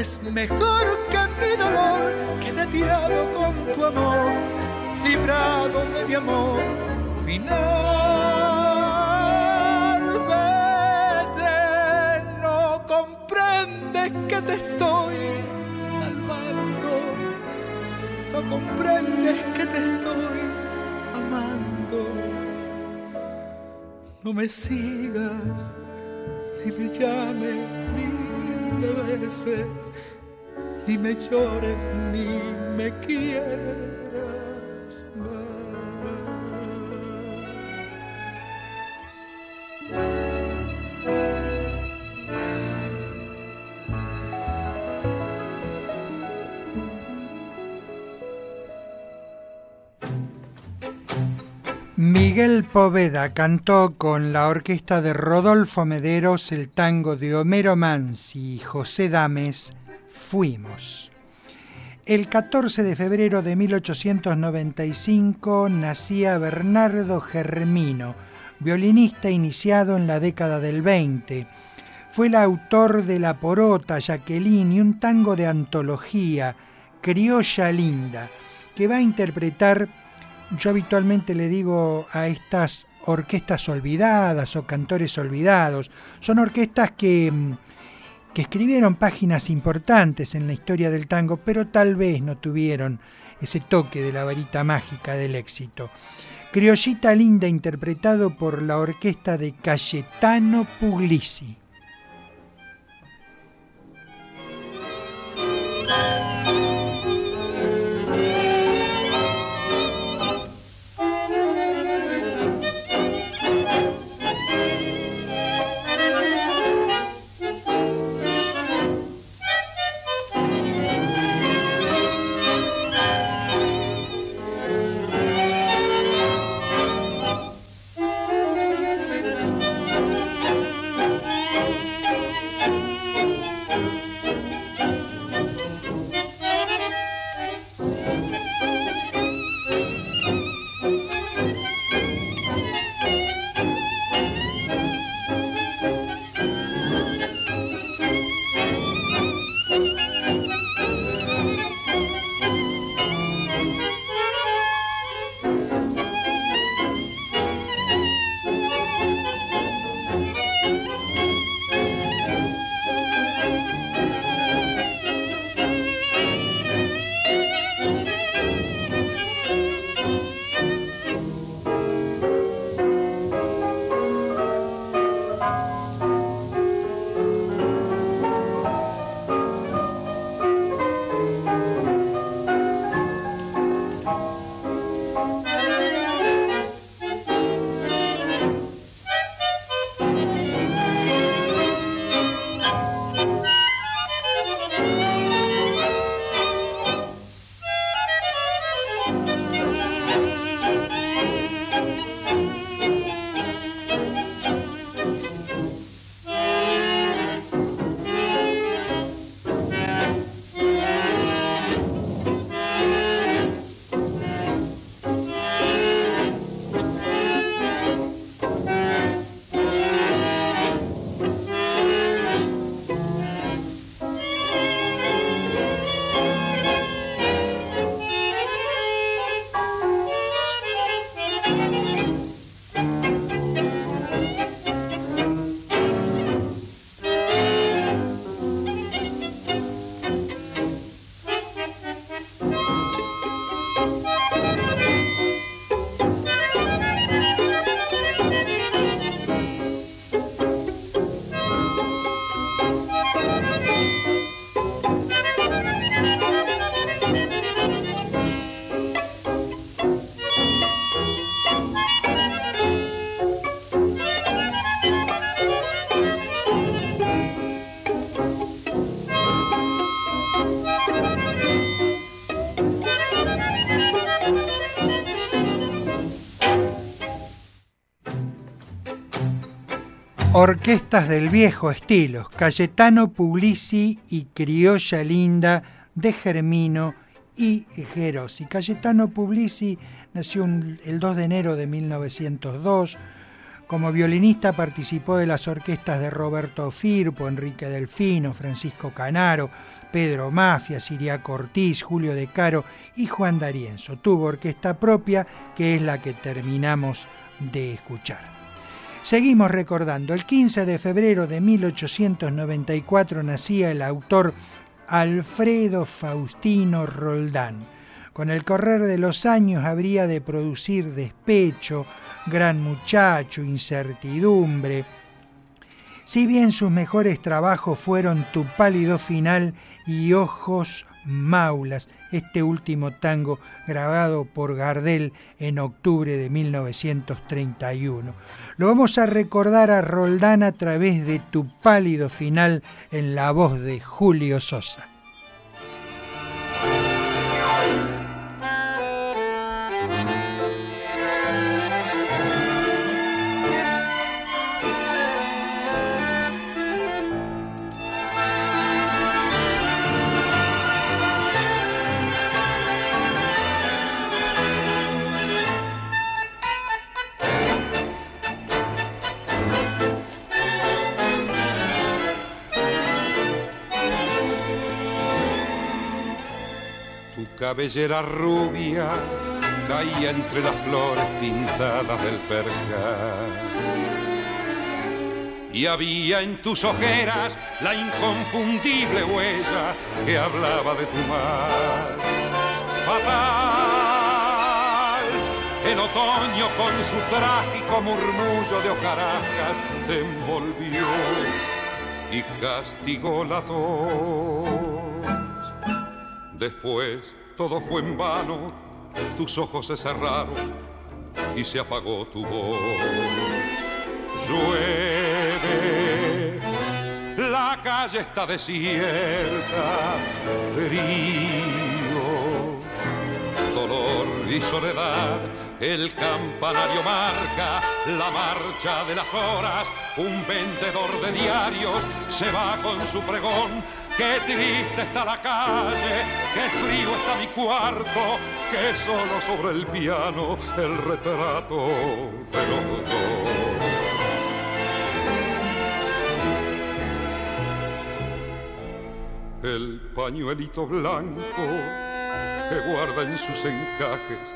es mejor que mi dolor quede tirado con tu amor, librado de mi amor final. Vete, no comprendes que te estoy salvando, no comprendes que te estoy amando. No me sigas, ni me llames, me beses, ni me llores, ni me quieras Miguel Poveda cantó con la orquesta de Rodolfo Mederos el tango de Homero Mansi y José Dames, Fuimos. El 14 de febrero de 1895 nacía Bernardo Germino, violinista iniciado en la década del 20. Fue el autor de La Porota, Jacqueline y un tango de antología, Criolla Linda, que va a interpretar yo habitualmente le digo a estas orquestas olvidadas o cantores olvidados. Son orquestas que, mm, que escribieron páginas importantes en la historia del tango, pero tal vez no tuvieron ese toque de la varita mágica del éxito. Criollita Linda interpretado por la orquesta de Cayetano Puglisi. Orquestas del viejo estilo, Cayetano Puglisi y Criolla Linda de Germino y Gerosi. Cayetano Puglisi nació el 2 de enero de 1902. Como violinista participó de las orquestas de Roberto Firpo, Enrique Delfino, Francisco Canaro, Pedro Mafia, Siria Ortiz, Julio De Caro y Juan D'Arienzo. Tuvo orquesta propia, que es la que terminamos de escuchar. Seguimos recordando, el 15 de febrero de 1894 nacía el autor Alfredo Faustino Roldán. Con el correr de los años habría de producir despecho, gran muchacho, incertidumbre. Si bien sus mejores trabajos fueron Tu pálido final y Ojos Maulas, este último tango grabado por Gardel en octubre de 1931. Lo vamos a recordar a Roldán a través de Tu pálido final en la voz de Julio Sosa. Cabellera rubia caía entre las flores pintadas del percal. Y había en tus ojeras la inconfundible huella que hablaba de tu mar. Fatal, el otoño con su trágico murmullo de hojarascas te envolvió y castigó la tos. Después todo fue en vano, tus ojos se cerraron y se apagó tu voz. Llueve, la calle está desierta, frío, dolor y soledad. El campanario marca la marcha de las horas, un vendedor de diarios se va con su pregón Qué triste está la calle, qué frío está mi cuarto, que solo sobre el piano el retrato de los. El pañuelito blanco que guarda en sus encajes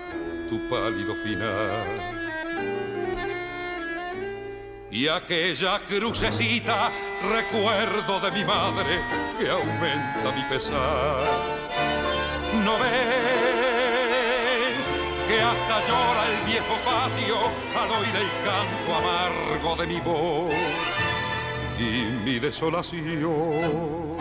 tu pálido final y aquella crucecita, recuerdo de mi madre que aumenta mi pesar. ¿No ves que hasta llora el viejo patio al oír el canto amargo de mi voz y mi desolación?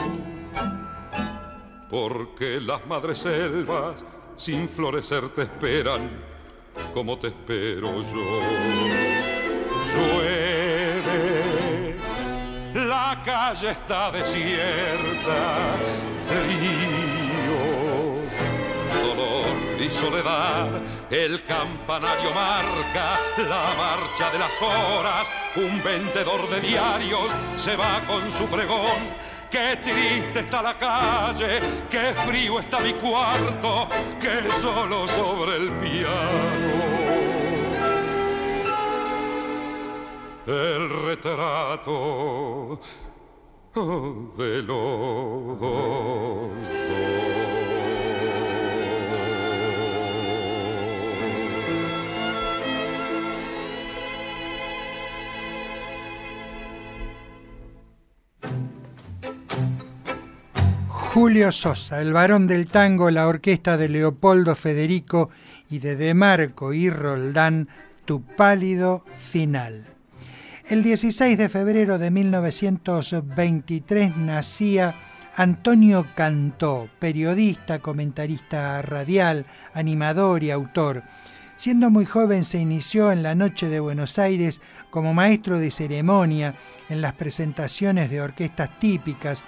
Porque las madres selvas sin florecer te esperan como te espero yo. Calle está desierta, frío, dolor y soledad. El campanario marca la marcha de las horas. Un vendedor de diarios se va con su pregón. Qué triste está la calle, qué frío está mi cuarto, que solo sobre el piano el retrato de los Julio Sosa, el varón del tango, la orquesta de Leopoldo Federico y de Demarco y Roldán, Tu pálido final. El 16 de febrero de 1923 nacía Antonio Cantó, periodista, comentarista radial, animador y autor. Siendo muy joven se inició en la Noche de Buenos Aires como maestro de ceremonia en las presentaciones de orquestas típicas,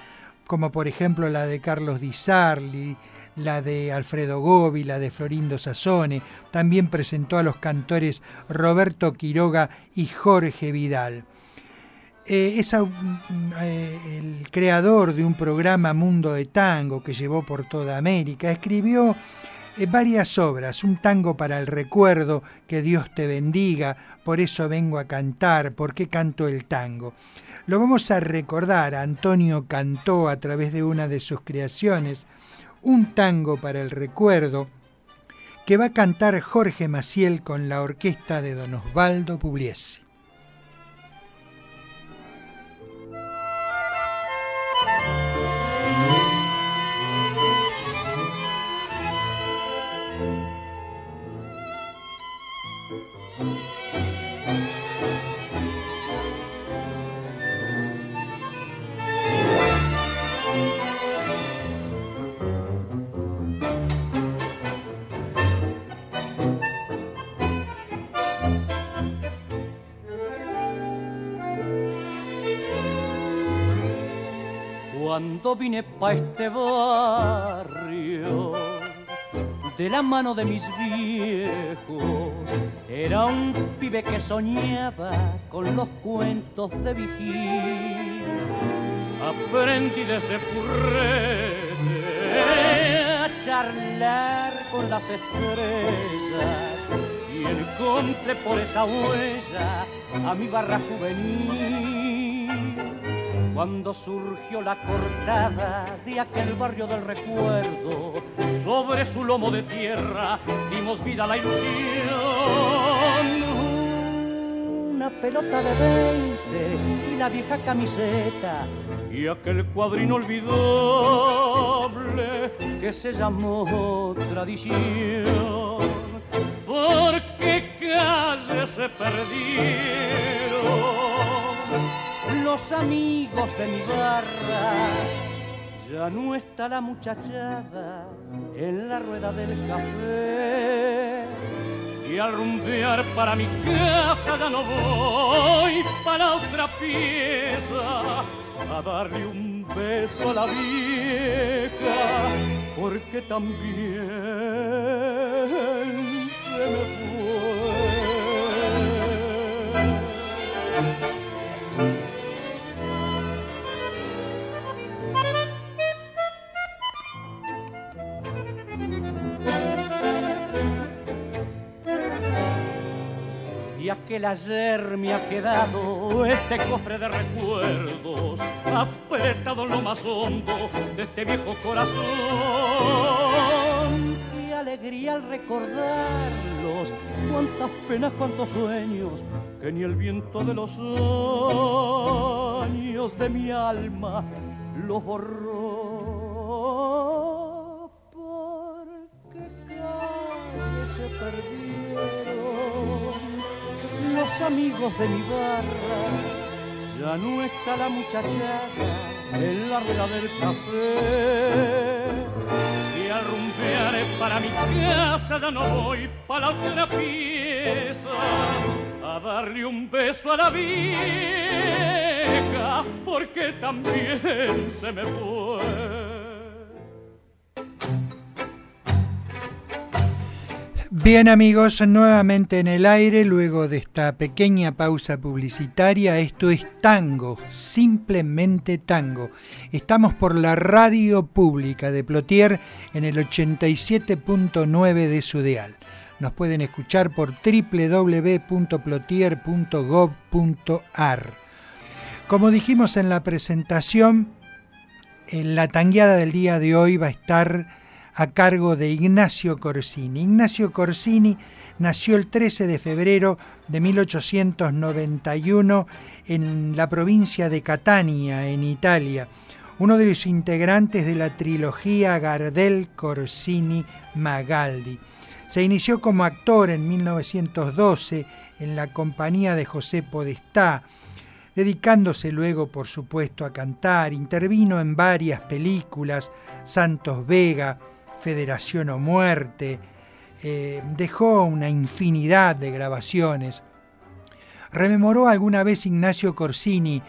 como por ejemplo la de Carlos Di Sarli, la de Alfredo Gobi, la de Florindo Sassone. También presentó a los cantores Roberto Quiroga y Jorge Vidal. Eh, es eh, el creador de un programa Mundo de Tango que llevó por toda América. Escribió eh, varias obras, un tango para el recuerdo, que Dios te bendiga, por eso vengo a cantar, por qué canto el tango. Lo vamos a recordar, Antonio cantó a través de una de sus creaciones, un tango para el recuerdo que va a cantar Jorge Maciel con la orquesta de Don Osvaldo Pugliese. Cuando vine pa' este barrio, de la mano de mis viejos, era un pibe que soñaba con los cuentos de vigil. Aprendí desde purrete a charlar con las estrellas y encontré por esa huella a mi barra juvenil cuando surgió la cortada de aquel barrio del recuerdo, sobre su lomo de tierra dimos vida a la ilusión una pelota de veinte y la vieja camiseta y aquel cuadro inolvidable que se llamó tradición. ¿Por qué calles se perdieron los amigos de mi barra? Ya no está la muchachada en la rueda del café y al rumbear para mi casa ya no voy para otra pieza a darle un beso a la vieja porque también aquel ayer me ha quedado este cofre de recuerdos, apretado en lo más hondo de este viejo corazón. Qué alegría al recordarlos, cuántas penas, cuántos sueños, que ni el viento de los años de mi alma los borró. Los amigos de mi barra, ya no está la muchachada en la rueda del café. Y al rumbear para mi casa ya no voy para otra pieza a darle un beso a la vieja porque también se me fue. Bien amigos, nuevamente en el aire, luego de esta pequeña pausa publicitaria, esto es tango, simplemente tango. Estamos por la radio pública de Plotier en el 87.9 de su dial. Nos pueden escuchar por www.plotier.gov.ar. Como dijimos en la presentación, en la tangueada del día de hoy va a estar a cargo de Ignacio Corsini. Ignacio Corsini nació el 13 de febrero de 1891 en la provincia de Catania, en Italia, uno de los integrantes de la trilogía Gardel Corsini Magaldi. Se inició como actor en 1912 en la compañía de José Podestá, dedicándose luego, por supuesto, a cantar. Intervino en varias películas, Santos Vega, Federación o Muerte, eh, dejó una infinidad de grabaciones. Rememoró alguna vez Ignacio Corsini,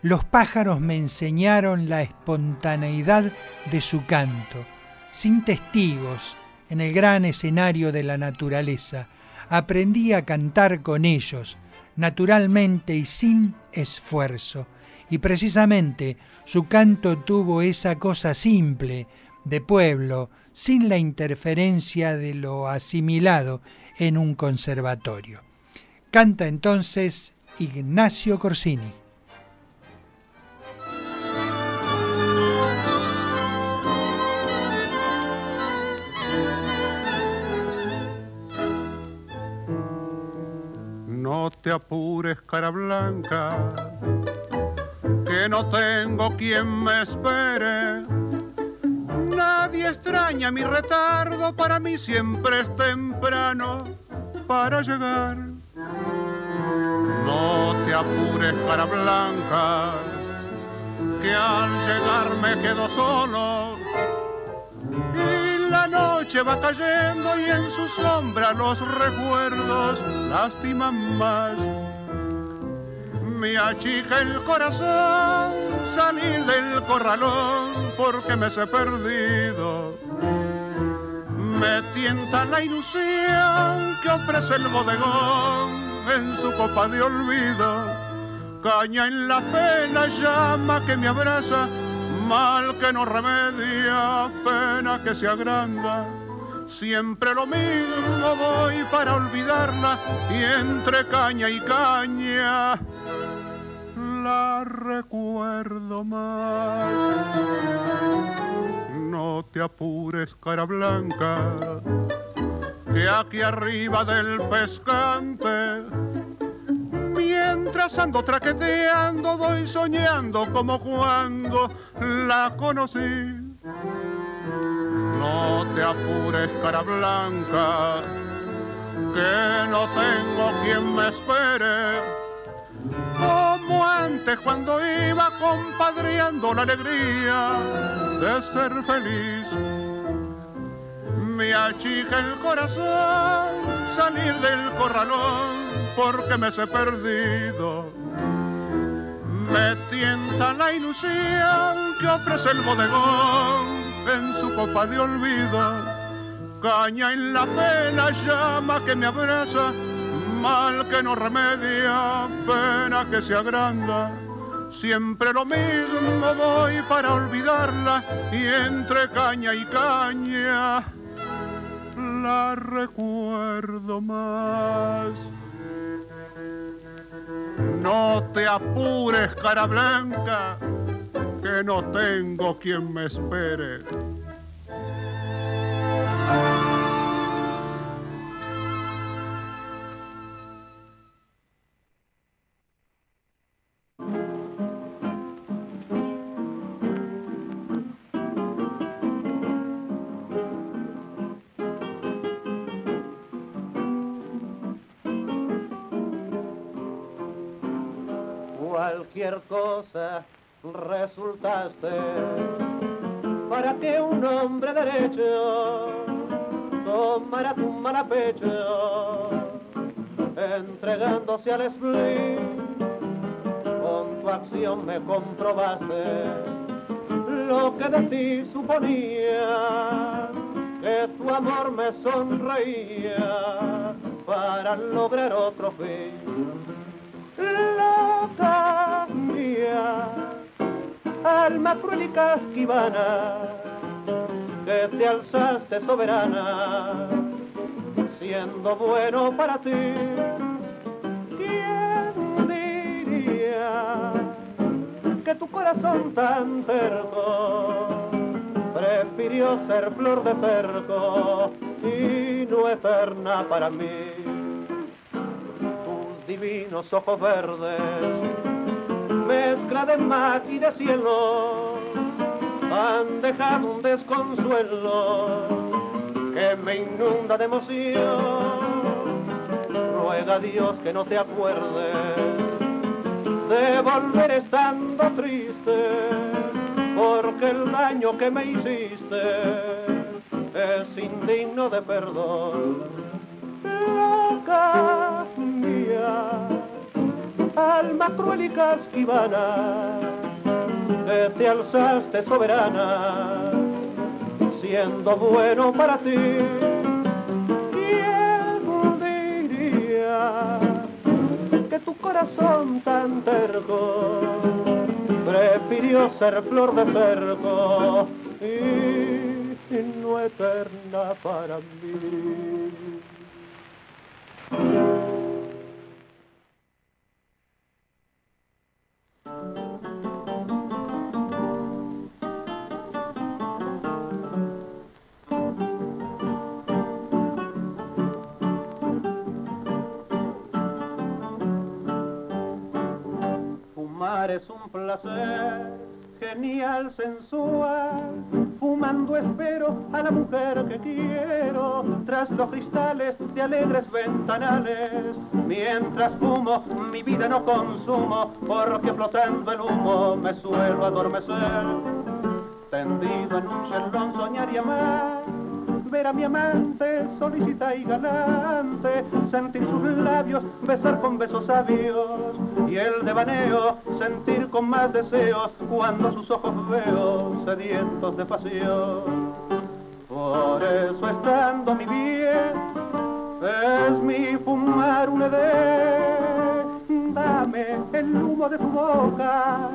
los pájaros me enseñaron la espontaneidad de su canto, sin testigos, en el gran escenario de la naturaleza. Aprendí a cantar con ellos, naturalmente y sin esfuerzo. Y precisamente su canto tuvo esa cosa simple, de pueblo, sin la interferencia de lo asimilado en un conservatorio. Canta entonces Ignacio Corsini. No te apures, cara blanca, que no tengo quien me espere Nadie extraña mi retardo, para mí siempre es temprano para llegar. No te apures, cara blanca, que al llegar me quedo solo. Y la noche va cayendo y en su sombra los recuerdos lastiman más me achica el corazón salir del corralón porque me he perdido. Me tienta la ilusión que ofrece el bodegón en su copa de olvido. Caña en la pena, llama que me abraza, mal que no remedia, pena que se agranda. Siempre lo mismo voy para olvidarla y entre caña y caña la recuerdo más. No te apures, cara blanca, que aquí arriba del pescante, mientras ando traqueteando, voy soñando como cuando la conocí. No te apures, cara blanca, que no tengo quien me espere como antes cuando iba compadreando la alegría de ser feliz. Me achica el corazón salir del corralón porque me sé perdido. Me tienta la ilusión que ofrece el bodegón en su copa de olvido. Caña en la pena, llama que me abraza mal que no remedia, pena que se agranda. Siempre lo mismo voy para olvidarla y entre caña y caña la recuerdo más. No te apures, cara blanca, que no tengo quien me espere. Cualquier cosa resultaste. Para que un hombre derecho tomara tu mala pecho entregándose al spleen. Con tu acción me comprobaste lo que de ti suponía que tu amor me sonreía para lograr otro fin loca mía, alma cruel y casquivana, que te alzaste soberana, siendo bueno para ti. ¿Quién diría que tu corazón tan terco prefirió ser flor de cerco y no eterna para mí? Divinos ojos verdes, mezcla de mar y de cielo, han dejado un desconsuelo que me inunda de emoción. Ruega a Dios que no te acuerdes de volver estando triste, porque el daño que me hiciste es indigno de perdón loca alma cruel y casquivana, que te alzaste soberana, siendo bueno para ti. ¿Quién diría que tu corazón tan terco prefirió ser flor de cerco y no eterna para mí? Fumar es un placer genial, sensual. Fumando espero a la mujer que quiero, tras los cristales de alegres ventanales. Mientras fumo, mi vida no consumo, porque flotando el humo me suelo adormecer. Tendido en un chelón soñar y amar ver a mi amante solícita y galante, sentir sus labios, besar con besos sabios y el devaneo, sentir con más deseos cuando sus ojos veo sedientos de pasión. Por eso estando mi bien, es mi fumar un edén dame el humo de tu boca.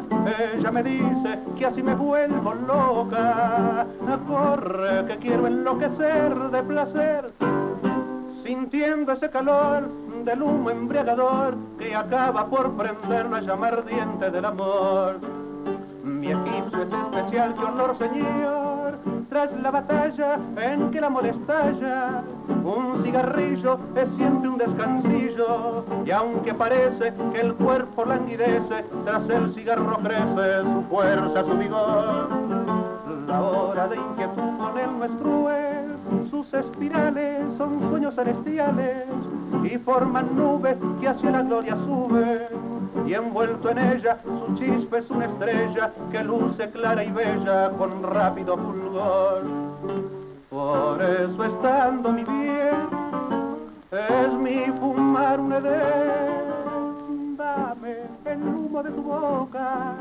Ella me dice que así me vuelvo loca. Corre que quiero enloquecer de placer. sintiendo ese calor del humo embriagador que acaba por prender la llama ardiente del amor. Mi egipcio es especial que honor señor, tras la batalla en que la molestalla, un cigarrillo es siempre un descansillo, y aunque parece que el cuerpo languidece, tras el cigarro crece su fuerza, su vigor. La hora de inquietud con el nuestro es, sus espirales son sueños celestiales, y forman nubes que hacia la gloria suben y envuelto en ella su chispa es una estrella que luce clara y bella con rápido fulgor. Por eso estando mi bien, es mi fumar un edén. Dame el humo de tu boca,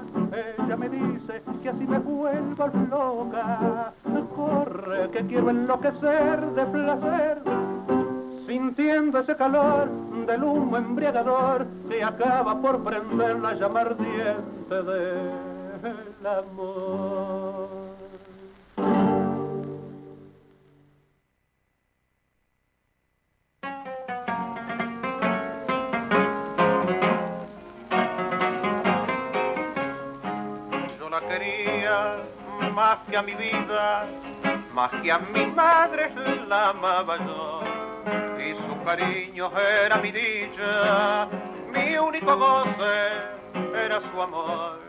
ella me dice que así me vuelvo loca. Corre que quiero enloquecer de placer sintiendo ese calor del humo embriagador que acaba por prender la llama ardiente del amor. Yo la quería más que a mi vida, más que a mi madre la amaba yo cariño era mi dicha, mi único goce era su amor.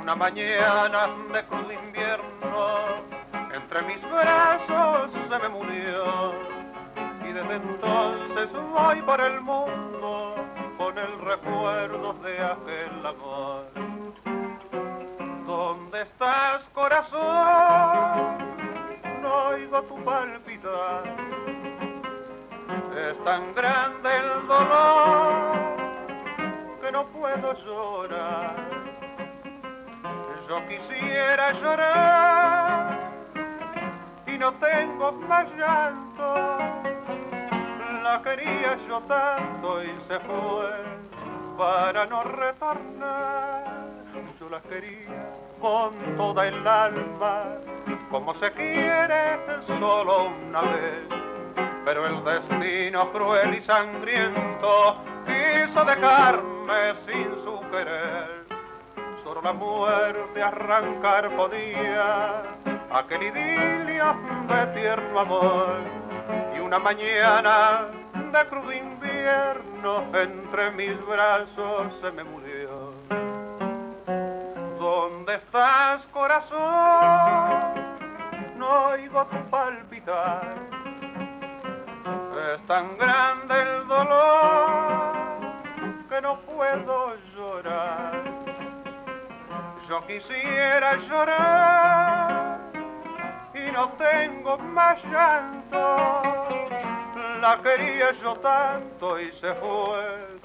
Una mañana de crudo invierno, entre mis brazos se me murió. Y desde entonces voy por el mundo con el recuerdo de aquel amor. ¿Dónde estás, corazón? No oigo tu palpitar es tan grande el dolor que no puedo llorar. Yo quisiera llorar y no tengo más llanto. La quería yo tanto y se fue para no retornar. Yo la quería con toda el alma, como se quiere solo una vez pero el destino cruel y sangriento quiso dejarme sin su querer. Solo la muerte arrancar podía aquel idilio de tierno amor y una mañana de crudo invierno entre mis brazos se me murió. ¿Dónde estás, corazón? No oigo tu palpitar es tan grande el dolor que no puedo llorar. Yo quisiera llorar y no tengo más llanto. La quería yo tanto y se fue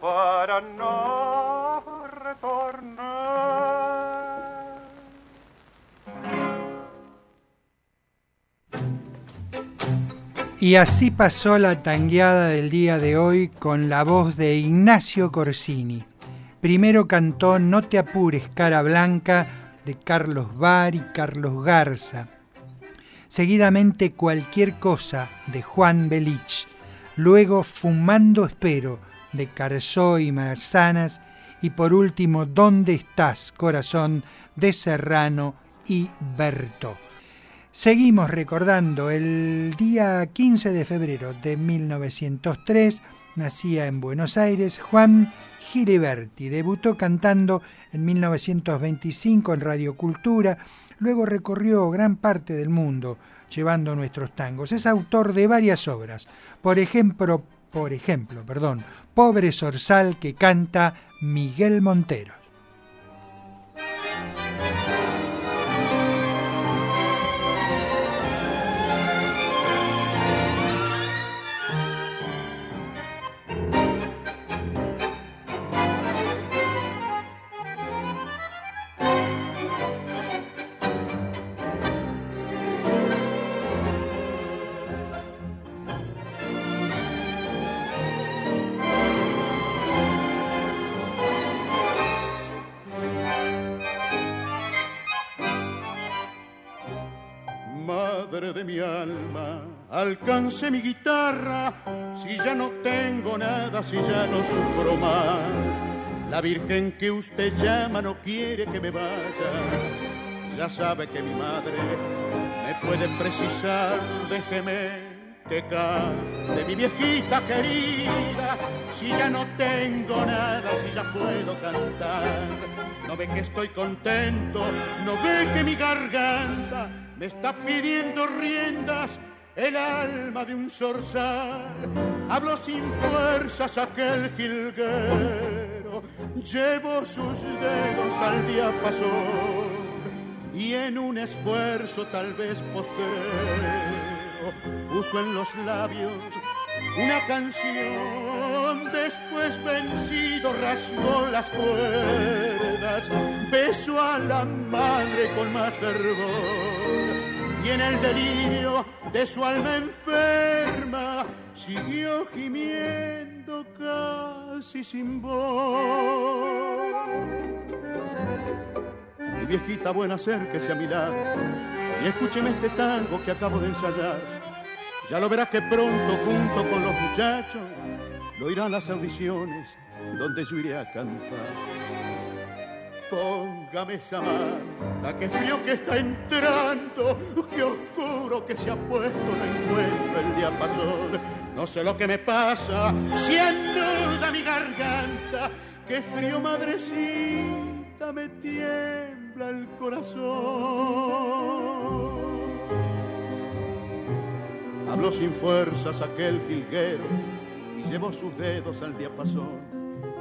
para no retornar. Y así pasó la tangueada del día de hoy con la voz de Ignacio Corsini. Primero cantó No te apures, cara blanca, de Carlos Bar y Carlos Garza. Seguidamente Cualquier cosa, de Juan Belich. Luego Fumando Espero, de Carzó y Marzanas. Y por último ¿Dónde estás, corazón?, de Serrano y Berto. Seguimos recordando el día 15 de febrero de 1903, nacía en Buenos Aires Juan Giriberti. Debutó cantando en 1925 en Radio Cultura, luego recorrió gran parte del mundo llevando nuestros tangos. Es autor de varias obras, por ejemplo, por ejemplo, perdón, Pobre Sorsal que canta Miguel Montero. Alcance mi guitarra, si ya no tengo nada, si ya no sufro más. La Virgen que usted llama no quiere que me vaya. Ya sabe que mi madre me puede precisar, déjeme que cante mi viejita querida, si ya no tengo nada, si ya puedo cantar. No ve que estoy contento, no ve que mi garganta me está pidiendo riendas el alma de un zorzal. Hablo sin fuerzas aquel jilguero, llevo sus dedos al diapasón. Y en un esfuerzo tal vez postrero puso en los labios una canción, después vencido rasgó las cuerdas, besó a la madre con más fervor y en el delirio de su alma enferma siguió gimiendo casi sin voz. Mi viejita buena, acérquese a mi lado y escúcheme este tango que acabo de ensayar. Ya lo verás que pronto, junto con los muchachos, lo irán las audiciones donde yo iré a cantar. Póngame esa manta, que frío que está entrando, que oscuro que se ha puesto, no encuentro el diapasón. No sé lo que me pasa, si duda mi garganta, que frío madrecita me tiembla el corazón. Habló sin fuerzas aquel jilguero y llevó sus dedos al diapasón.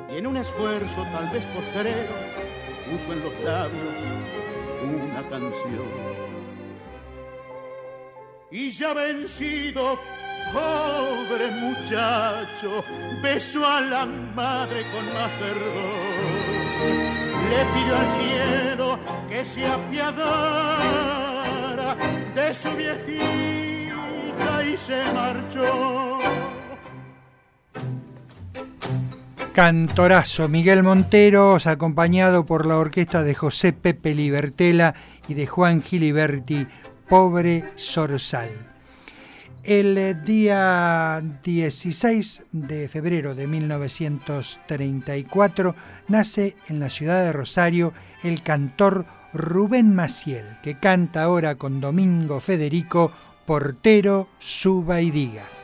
Y en un esfuerzo tal vez posterero puso en los labios una canción. Y ya vencido, pobre muchacho, besó a la madre con más fervor. Le pidió al cielo que se apiadara de su viejito y se marchó. Cantorazo Miguel Monteros, acompañado por la orquesta de José Pepe Libertela y de Juan Giliberti, Pobre Sorsal. El día 16 de febrero de 1934 nace en la ciudad de Rosario el cantor Rubén Maciel, que canta ahora con Domingo Federico portero suba y diga.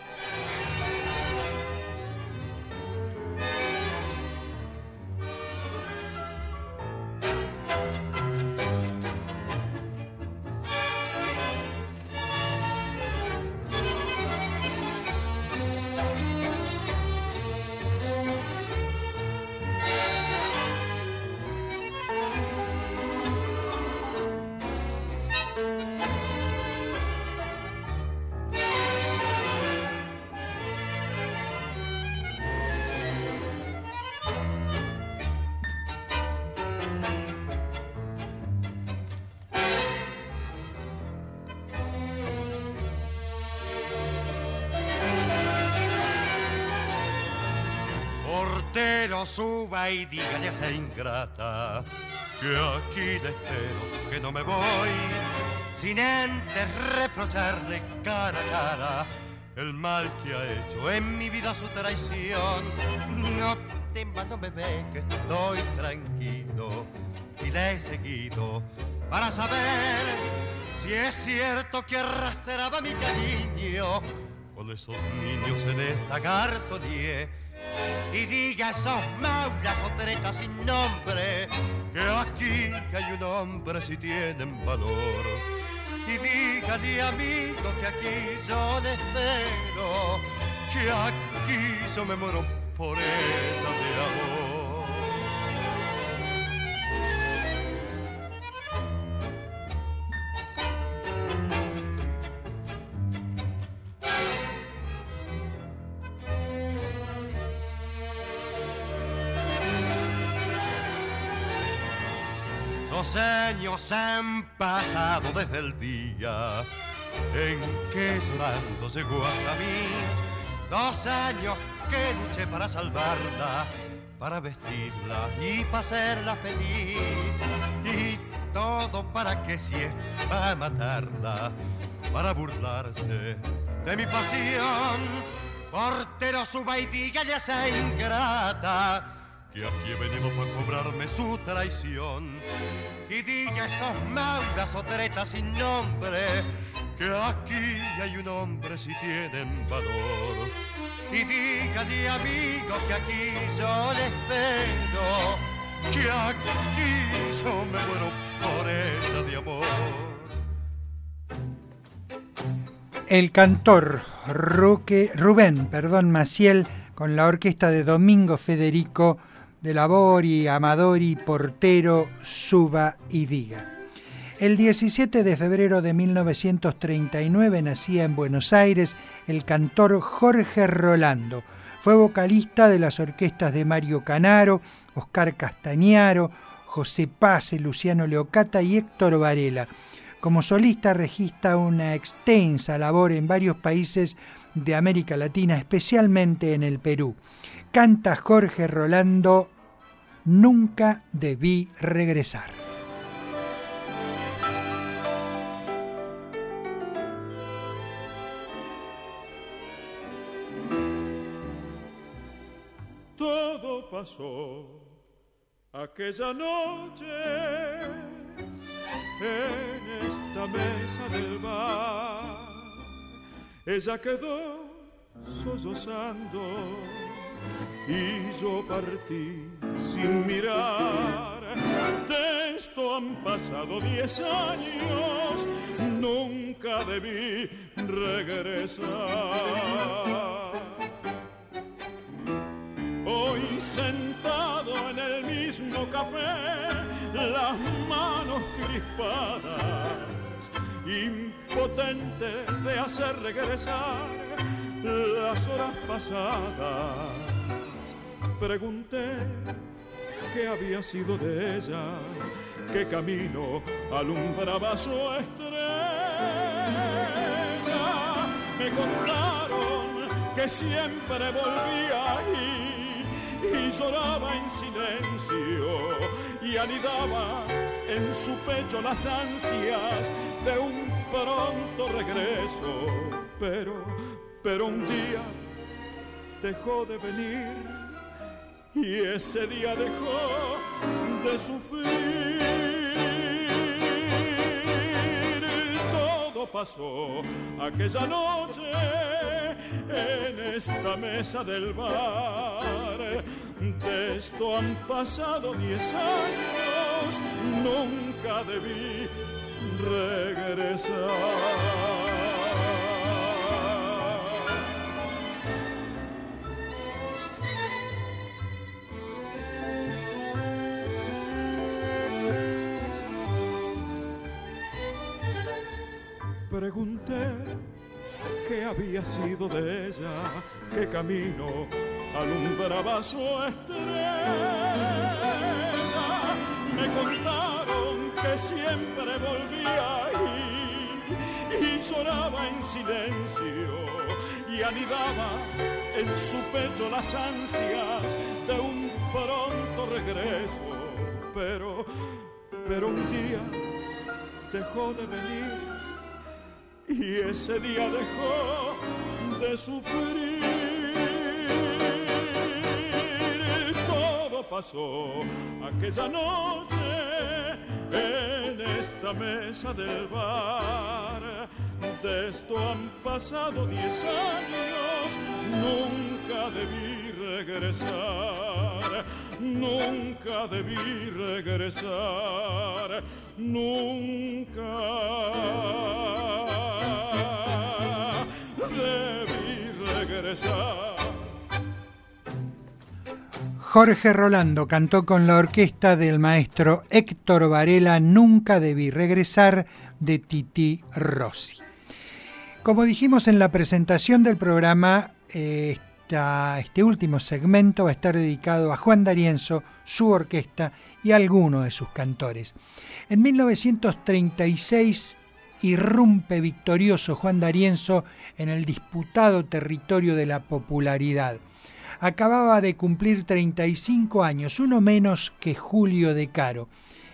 Suba y dígale a esa ingrata que aquí le espero, que no me voy, sin antes reprocharle cara a cara el mal que ha hecho en mi vida su traición. No temas, no me ve que estoy tranquilo y le he seguido para saber si es cierto que arrastraba mi cariño con esos niños en esta garzonía y diga esos maulas o tretas sin nombre que aquí hay un hombre si tienen valor. Y dígale amigo que aquí yo le espero, que aquí yo me muero por ella de amor. Dos años han pasado desde el día en que llorando llegó hasta mí. Dos años que luché para salvarla, para vestirla y para hacerla feliz. Y todo para que si es para matarla, para burlarse de mi pasión. Portero suba y dígale a esa ingrata que aquí he venido para cobrarme su traición. Y diga esos maulas o tretas sin nombre que aquí hay un hombre si tienen valor. Y dígale amigo que aquí yo les espero, que aquí yo me muero por ella de amor. El cantor Roque, Rubén perdón, Maciel con la orquesta de Domingo Federico de Labori, Amadori, Portero, Suba y Diga. El 17 de febrero de 1939 nacía en Buenos Aires el cantor Jorge Rolando. Fue vocalista de las orquestas de Mario Canaro, Oscar Castañaro, José Paz, Luciano Leocata y Héctor Varela. Como solista registra una extensa labor en varios países de América Latina, especialmente en el Perú. Canta Jorge Rolando, Nunca debí regresar. Todo pasó aquella noche en esta mesa del bar. Ella quedó sollozando y yo partí sin mirar. De esto han pasado diez años, nunca debí regresar. Hoy sentado en el mismo café, las manos crispadas, impotente de hacer regresar las horas pasadas. Pregunté qué había sido de ella, qué camino alumbraba su estrella. Me contaron que siempre volvía ahí y lloraba en silencio y anidaba en su pecho las ansias de un pronto regreso. Pero, pero un día dejó de venir y ese día dejó de sufrir. Todo pasó aquella noche en esta mesa del bar. De esto han pasado diez años, nunca debí regresar. Pregunté qué había sido de ella, qué camino alumbraba su estrella. Me contaron que siempre volvía ahí y lloraba en silencio y anidaba en su pecho las ansias de un pronto regreso. Pero, pero un día dejó de venir y ese día dejó de sufrir. Todo pasó aquella noche en esta mesa del bar. De esto han pasado diez años, nunca debí regresar, nunca debí regresar, nunca debí regresar. Jorge Rolando cantó con la orquesta del maestro Héctor Varela Nunca debí regresar de Titi Rossi. Como dijimos en la presentación del programa, este último segmento va a estar dedicado a Juan D'Arienzo, su orquesta y algunos de sus cantores. En 1936 irrumpe victorioso Juan D'Arienzo en el disputado territorio de la popularidad. Acababa de cumplir 35 años, uno menos que Julio De Caro,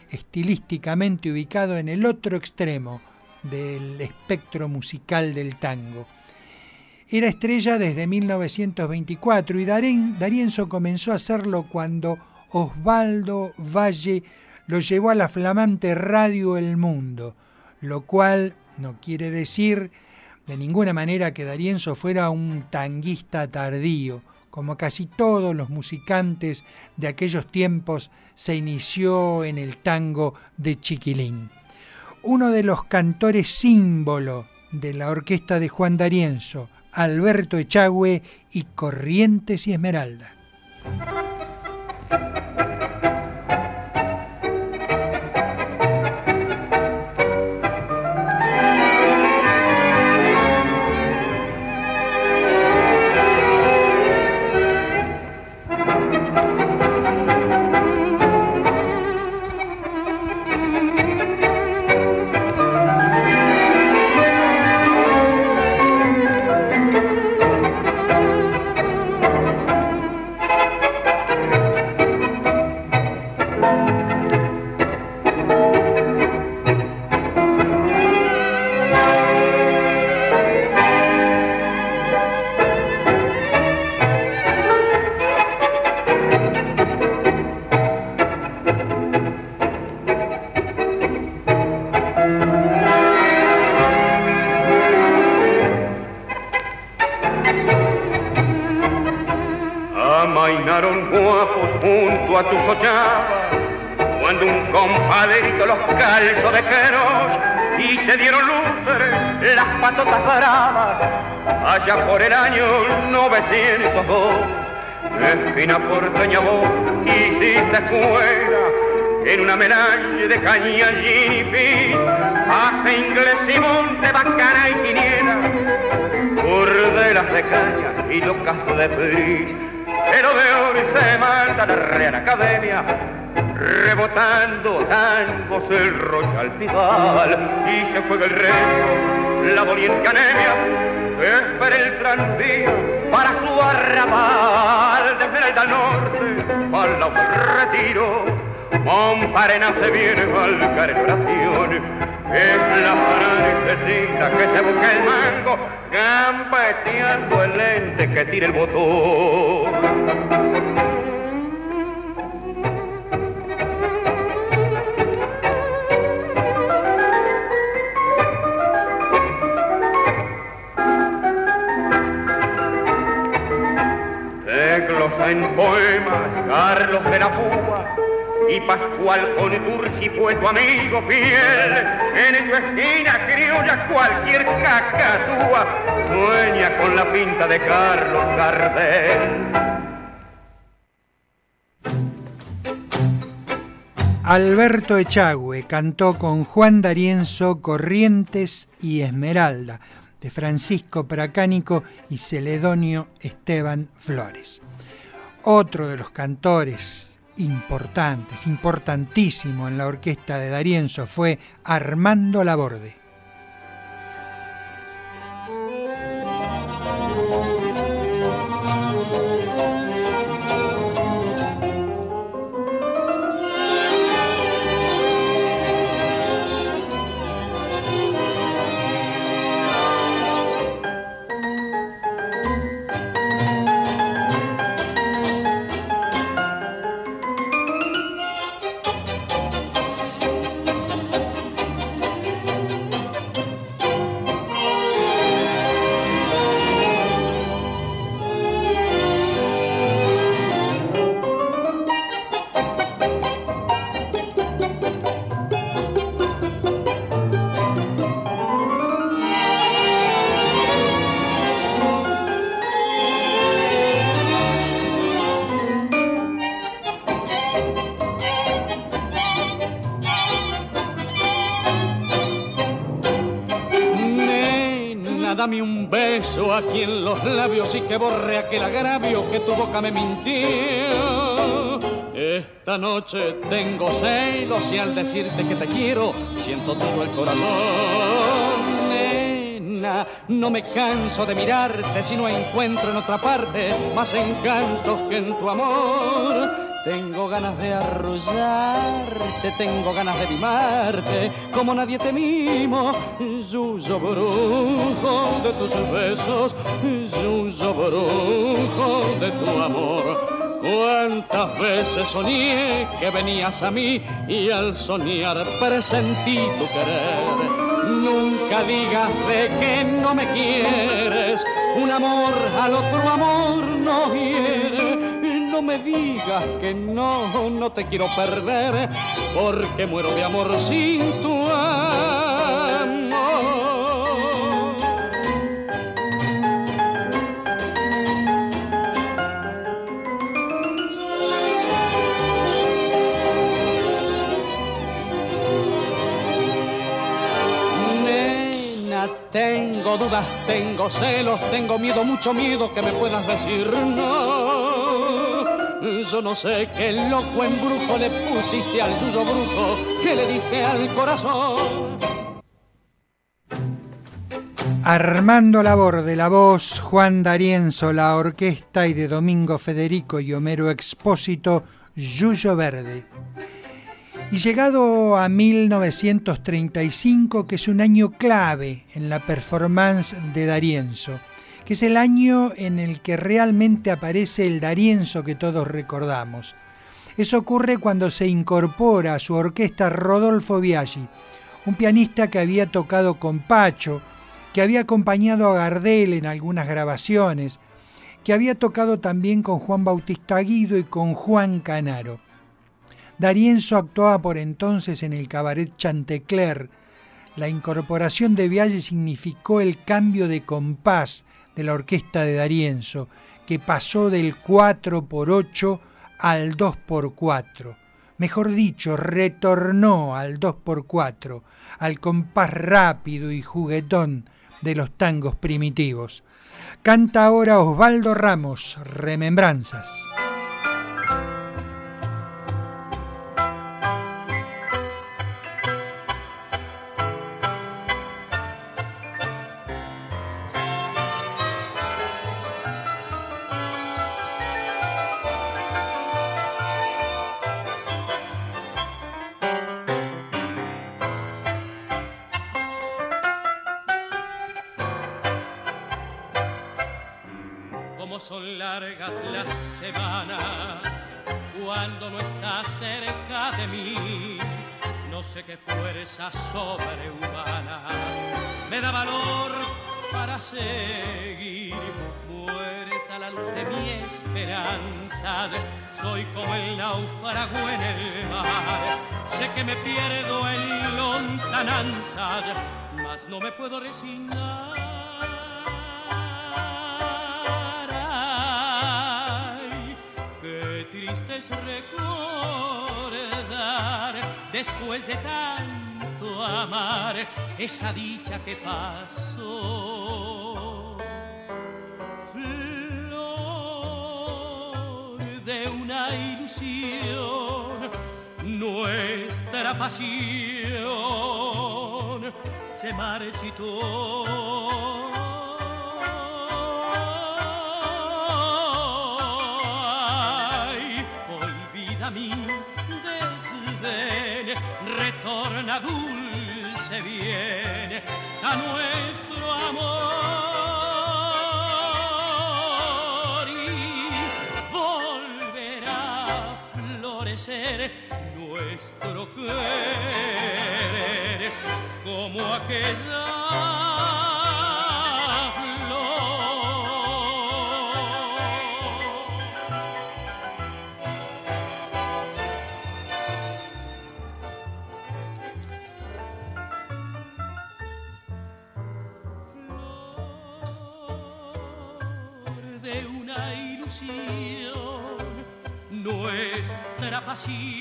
estilísticamente ubicado en el otro extremo del espectro musical del tango. Era estrella desde 1924 y Darienzo comenzó a hacerlo cuando Osvaldo Valle lo llevó a la flamante radio El Mundo, lo cual no quiere decir de ninguna manera que Darienzo fuera un tanguista tardío. Como casi todos los musicantes de aquellos tiempos, se inició en el tango de Chiquilín. Uno de los cantores símbolo de la orquesta de Juan Darienzo, Alberto Echagüe y Corrientes y Esmeralda. Allá por el año 902. Espina porteña vos hiciste escuela en una melange de caña, y pis, hace inglés y monte, bacana y quiniela, burdelas de caña y locas de pris, pero de hoy se manda la Real Academia, rebotando tangos el Royal Pidal, y se juega el resto, la doliente anemia, espera el tranvía para su arrabal desde el norte para el retiro Monparena se viene al cargación es la francesita que se busca el mango gambeteando el lente que tira el botón en poemas Carlos de la Púa y Pascual con Turci fue tu amigo fiel. En tu esquina criolla cualquier cacatúa sueña con la pinta de Carlos Gardel. Alberto Echagüe cantó con Juan D'Arienzo Corrientes y Esmeralda, de Francisco Pracánico y Celedonio Esteban Flores. Otro de los cantores importantes, importantísimo en la orquesta de Darienzo fue Armando Laborde. Aquí en los labios y que borre aquel agravio que tu boca me mintió. Esta noche tengo celos y al decirte que te quiero, siento tuyo el corazón. Nena, no me canso de mirarte si no encuentro en otra parte más encantos que en tu amor Tengo ganas de arrullarte, tengo ganas de mimarte, como nadie te mimo. Yuyo brujo de tus besos, yuyo brujo de tu amor. Cuántas veces soñé que venías a mí y al soñar presentí tu querer. Nunca digas de que no me quieres, un amor al otro amor no hiere no me digas que no, no te quiero perder, porque muero de amor sin tu amor. Tengo dudas, tengo celos, tengo miedo, mucho miedo que me puedas decir no. Yo no sé qué loco embrujo le pusiste al suyo brujo que le dije al corazón. Armando Labor de la voz, Juan D'Arienzo, la orquesta y de Domingo Federico y Homero Expósito, Yuyo Verde. Y llegado a 1935, que es un año clave en la performance de D'Arienzo que es el año en el que realmente aparece el Darienzo que todos recordamos. Eso ocurre cuando se incorpora a su orquesta Rodolfo Biaggi, un pianista que había tocado con Pacho, que había acompañado a Gardel en algunas grabaciones, que había tocado también con Juan Bautista Guido y con Juan Canaro. Darienzo actuaba por entonces en el cabaret Chantecler. La incorporación de Biaggi significó el cambio de compás de la orquesta de Darienzo, que pasó del 4 por 8 al 2 por 4. Mejor dicho, retornó al 2 por 4, al compás rápido y juguetón de los tangos primitivos. Canta ahora Osvaldo Ramos, Remembranzas. Sobrehumana me da valor para seguir. Muerta la luz de mi esperanza, soy como el náufrago en el mar. Sé que me pierdo en lontananza, mas no me puedo resignar. Recordar después de tan amar esa dicha que pasó. Flor de una ilusión, nuestra pasión se marchitó. Retorna dulce viene a nuestro amor y volverá a florecer nuestro querer como aquella pasión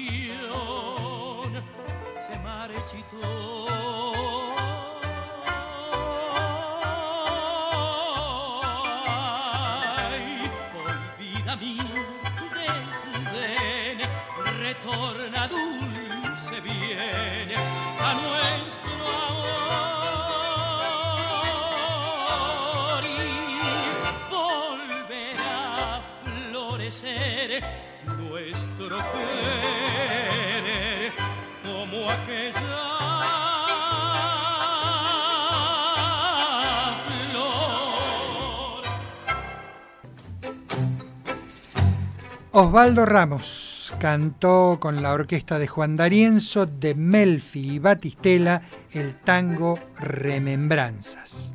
Osvaldo Ramos cantó con la orquesta de Juan D'Arienzo, de Melfi y Batistela el tango Remembranzas.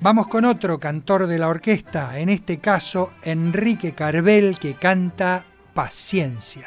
Vamos con otro cantor de la orquesta, en este caso Enrique Carvel, que canta Paciencia.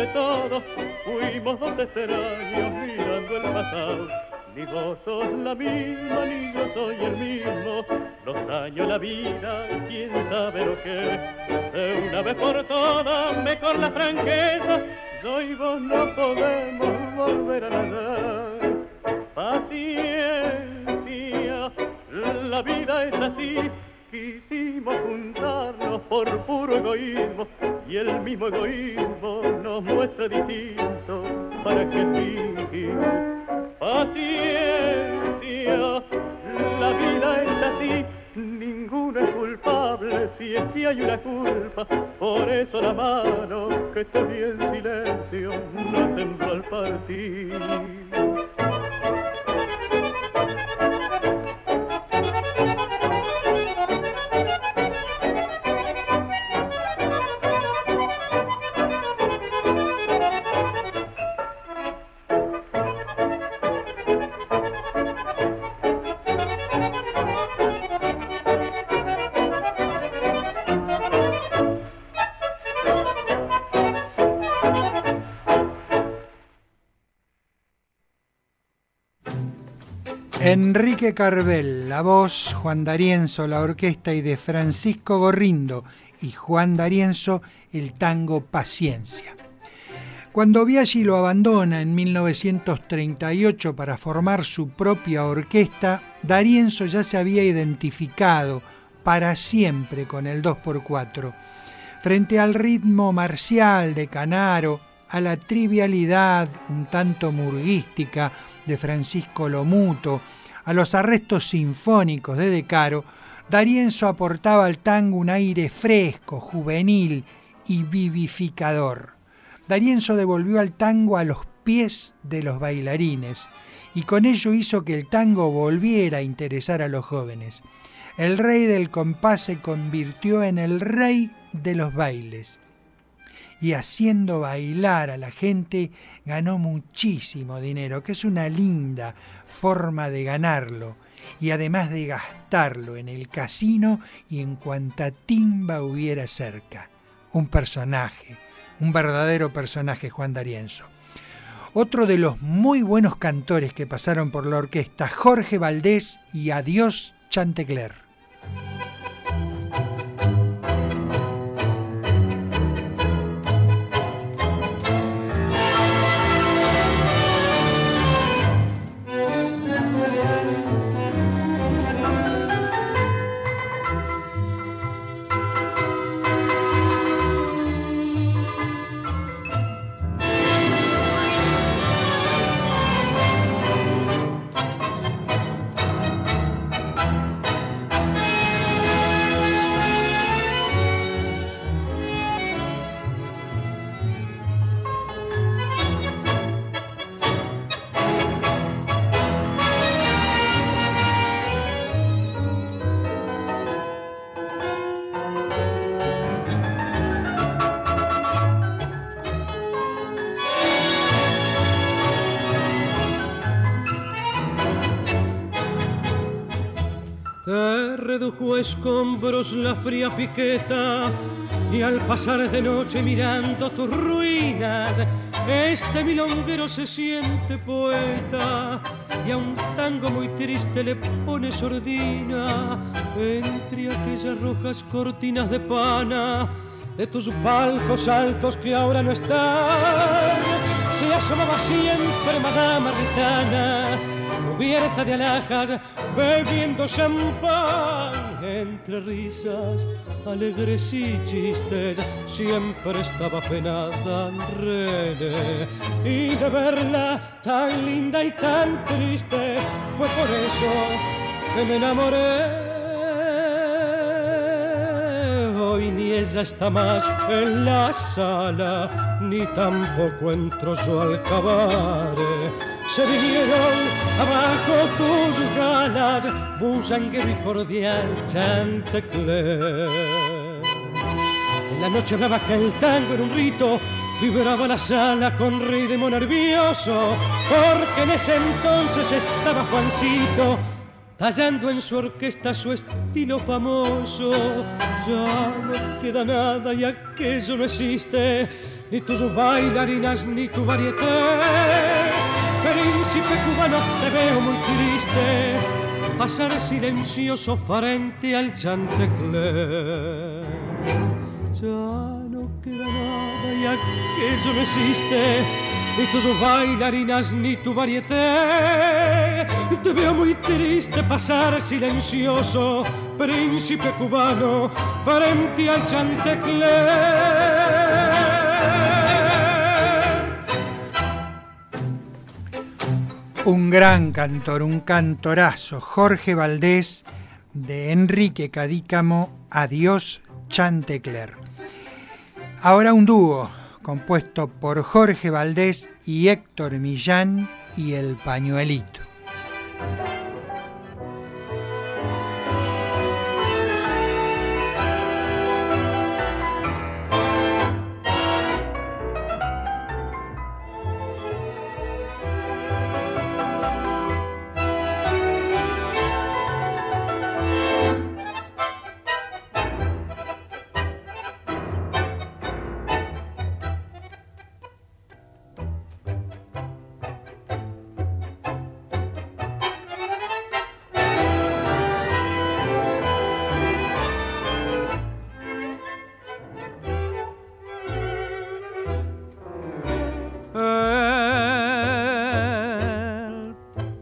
sobre todo fuimos dos extraños mirando el pasado. Ni vos sos la misma, ni yo soy el mismo. Los años, la vida, quién sabe lo que. De una vez por todas, me con la franqueza, yo y vos no podemos volver a nadar. Carvel, la voz, Juan D'Arienzo, la orquesta y de Francisco Gorrindo y Juan D'Arienzo, el tango Paciencia. Cuando Biaggi lo abandona en 1938 para formar su propia orquesta, D'Arienzo ya se había identificado para siempre con el 2x4. Frente al ritmo marcial de Canaro, a la trivialidad un tanto murguística de Francisco Lomuto, a los arrestos sinfónicos de De Caro, D'Arienzo aportaba al tango un aire fresco, juvenil y vivificador. D'Arienzo devolvió al tango a los pies de los bailarines y con ello hizo que el tango volviera a interesar a los jóvenes. El rey del compás se convirtió en el rey de los bailes y haciendo bailar a la gente ganó muchísimo dinero, que es una linda forma de ganarlo y además de gastarlo en el casino y en cuanta timba hubiera cerca. Un personaje, un verdadero personaje Juan D'Arienzo. Otro de los muy buenos cantores que pasaron por la orquesta, Jorge Valdés y Adiós Chantecler. Escombros la fría piqueta y al pasar de noche mirando tus ruinas, este milonguero se siente poeta y a un tango muy triste le pone sordina entre aquellas rojas cortinas de pana de tus palcos altos que ahora no están. Se asomaba siempre Madama Ritana, cubierta de alhajas, bebiendo champán. Entre risas, alegres y chistes, siempre estaba penada René. Y de verla tan linda y tan triste, fue por eso que me enamoré hoy ni ella está más en la sala, ni tampoco entró su alcabare. Se vinieron abajo tus ganas, busanguero y cordial Chantecler. En la noche hablaba que el tango era un rito, vibraba la sala con ritmo nervioso, porque en ese entonces estaba Juancito tallando en su orquesta su estilo famoso. Ya no queda nada y aquello no existe, ni tus bailarinas ni tu varieté. Príncipe cubano, te veo muy triste, pasar silencioso frente al chantecler. Ya no queda nada y aquello no existe ni tus bailarinas ni tu varieté. Te veo muy triste pasar silencioso, príncipe cubano, frente al chantecler. Un gran cantor, un cantorazo, Jorge Valdés, de Enrique Cadícamo, Adiós Chantecler. Ahora un dúo compuesto por Jorge Valdés y Héctor Millán y El Pañuelito.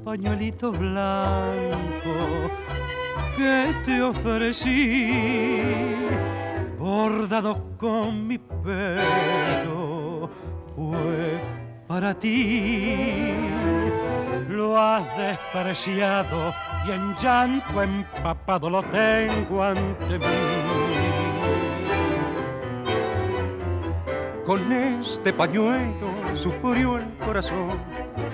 Pañuelito blanco que te ofrecí, bordado con mi pelo, fue para ti. Lo has despreciado y en llanto empapado lo tengo ante mí. Con este pañuelo sufrió el corazón,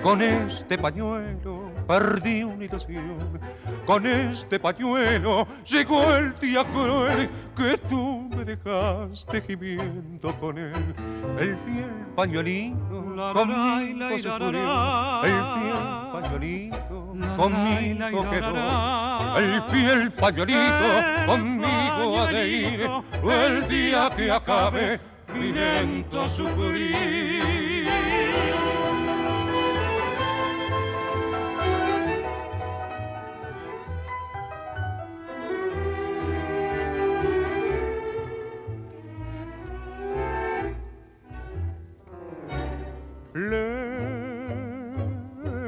con este pañuelo perdí una ilusión, con este pañuelo llegó el día cruel que tú me dejaste gimiendo con él. El fiel pañuelito conmigo se murió, el fiel pañuelito conmigo quedó, el fiel pañuelito conmigo ha de ir, el día que acabe mi lento.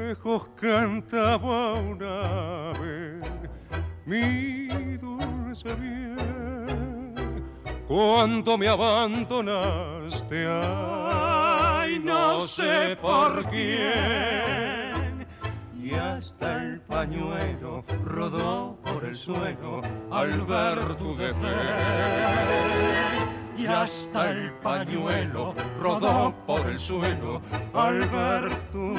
Lejos cantaba una ave mi dulce bien cuando me abandonaste. Ay, no sé por quién. Y hasta el pañuelo rodó por el suelo al ver tu y hasta el pañuelo rodó por el suelo al ver tu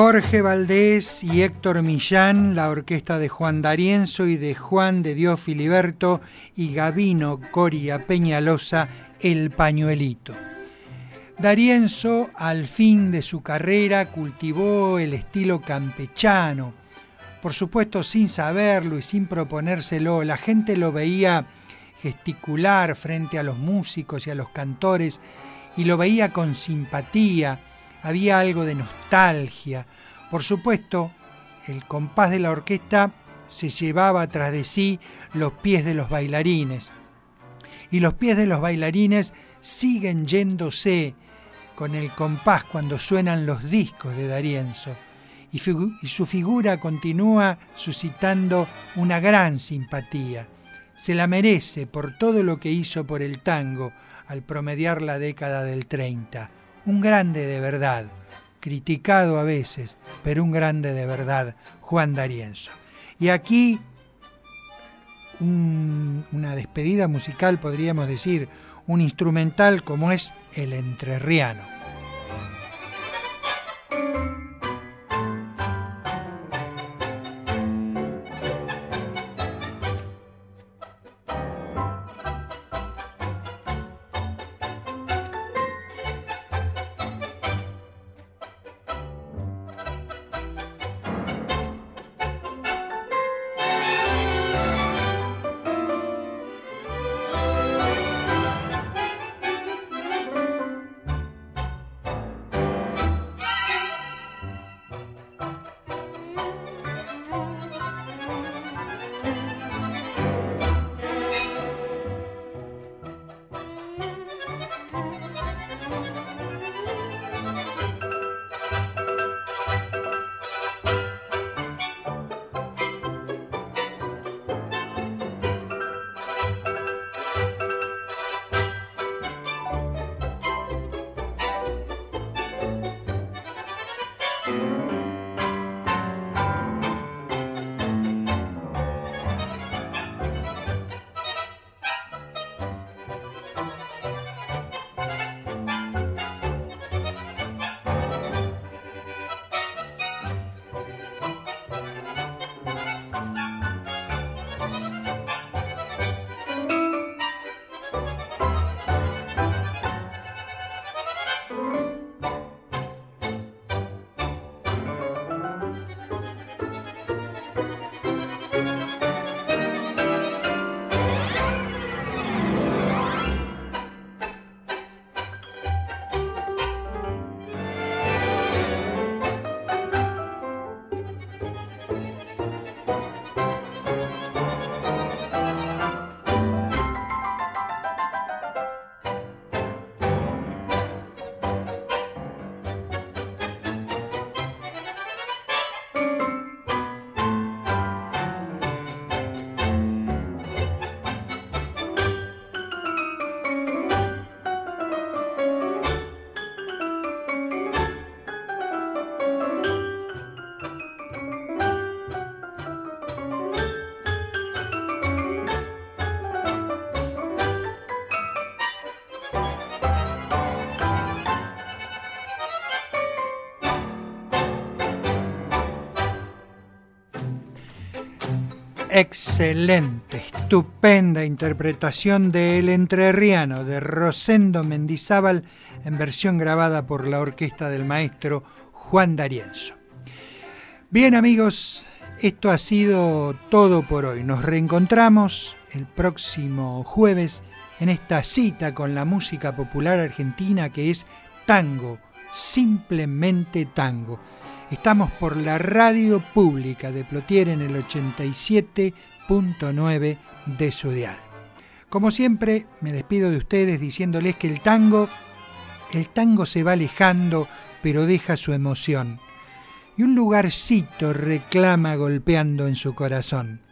Jorge Valdés y Héctor Millán, la orquesta de Juan D'Arienzo y de Juan de Dios Filiberto y Gavino Coria Peñalosa, El Pañuelito. Darienzo, al fin de su carrera, cultivó el estilo campechano. Por supuesto, sin saberlo y sin proponérselo, la gente lo veía gesticular frente a los músicos y a los cantores y lo veía con simpatía, había algo de nostalgia. Por supuesto, el compás de la orquesta se llevaba tras de sí los pies de los bailarines. Y los pies de los bailarines siguen yéndose con el compás cuando suenan los discos de Darienzo. Y, su figura continúa suscitando una gran simpatía. Se la merece por todo lo que hizo por el tango al promediar la década del 30. Un grande de verdad, criticado a veces, pero un grande de verdad, Juan D'Arienzo. Y aquí una despedida musical, podríamos decir, un instrumental como es el entrerriano. Excelente, estupenda interpretación de El Entrerriano de Rosendo Mendizábal en versión grabada por la orquesta del maestro Juan D'Arienzo. Bien amigos, esto ha sido todo por hoy. Nos reencontramos el próximo jueves en esta cita con la música popular argentina que es tango, simplemente tango. Estamos por la radio pública de Plotier en el 87.9 de su Como siempre, me despido de ustedes diciéndoles que el tango, el tango se va alejando, pero deja su emoción. Y un lugarcito reclama golpeando en su corazón.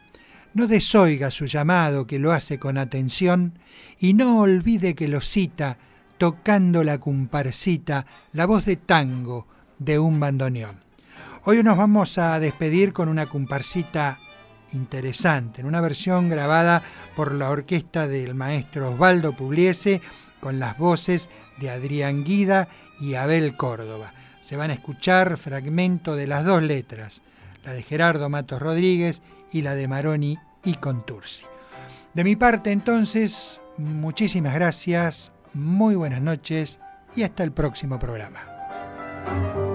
No desoiga su llamado que lo hace con atención y no olvide que lo cita tocando la comparsita, la voz de tango de un bandoneón. Hoy nos vamos a despedir con una comparsita interesante, en una versión grabada por la orquesta del maestro Osvaldo Pugliese con las voces de Adrián Guida y Abel Córdoba. Se van a escuchar fragmentos de las dos letras, la de Gerardo Matos Rodríguez y la de Maroni y Contursi. De mi parte entonces, muchísimas gracias, muy buenas noches y hasta el próximo programa.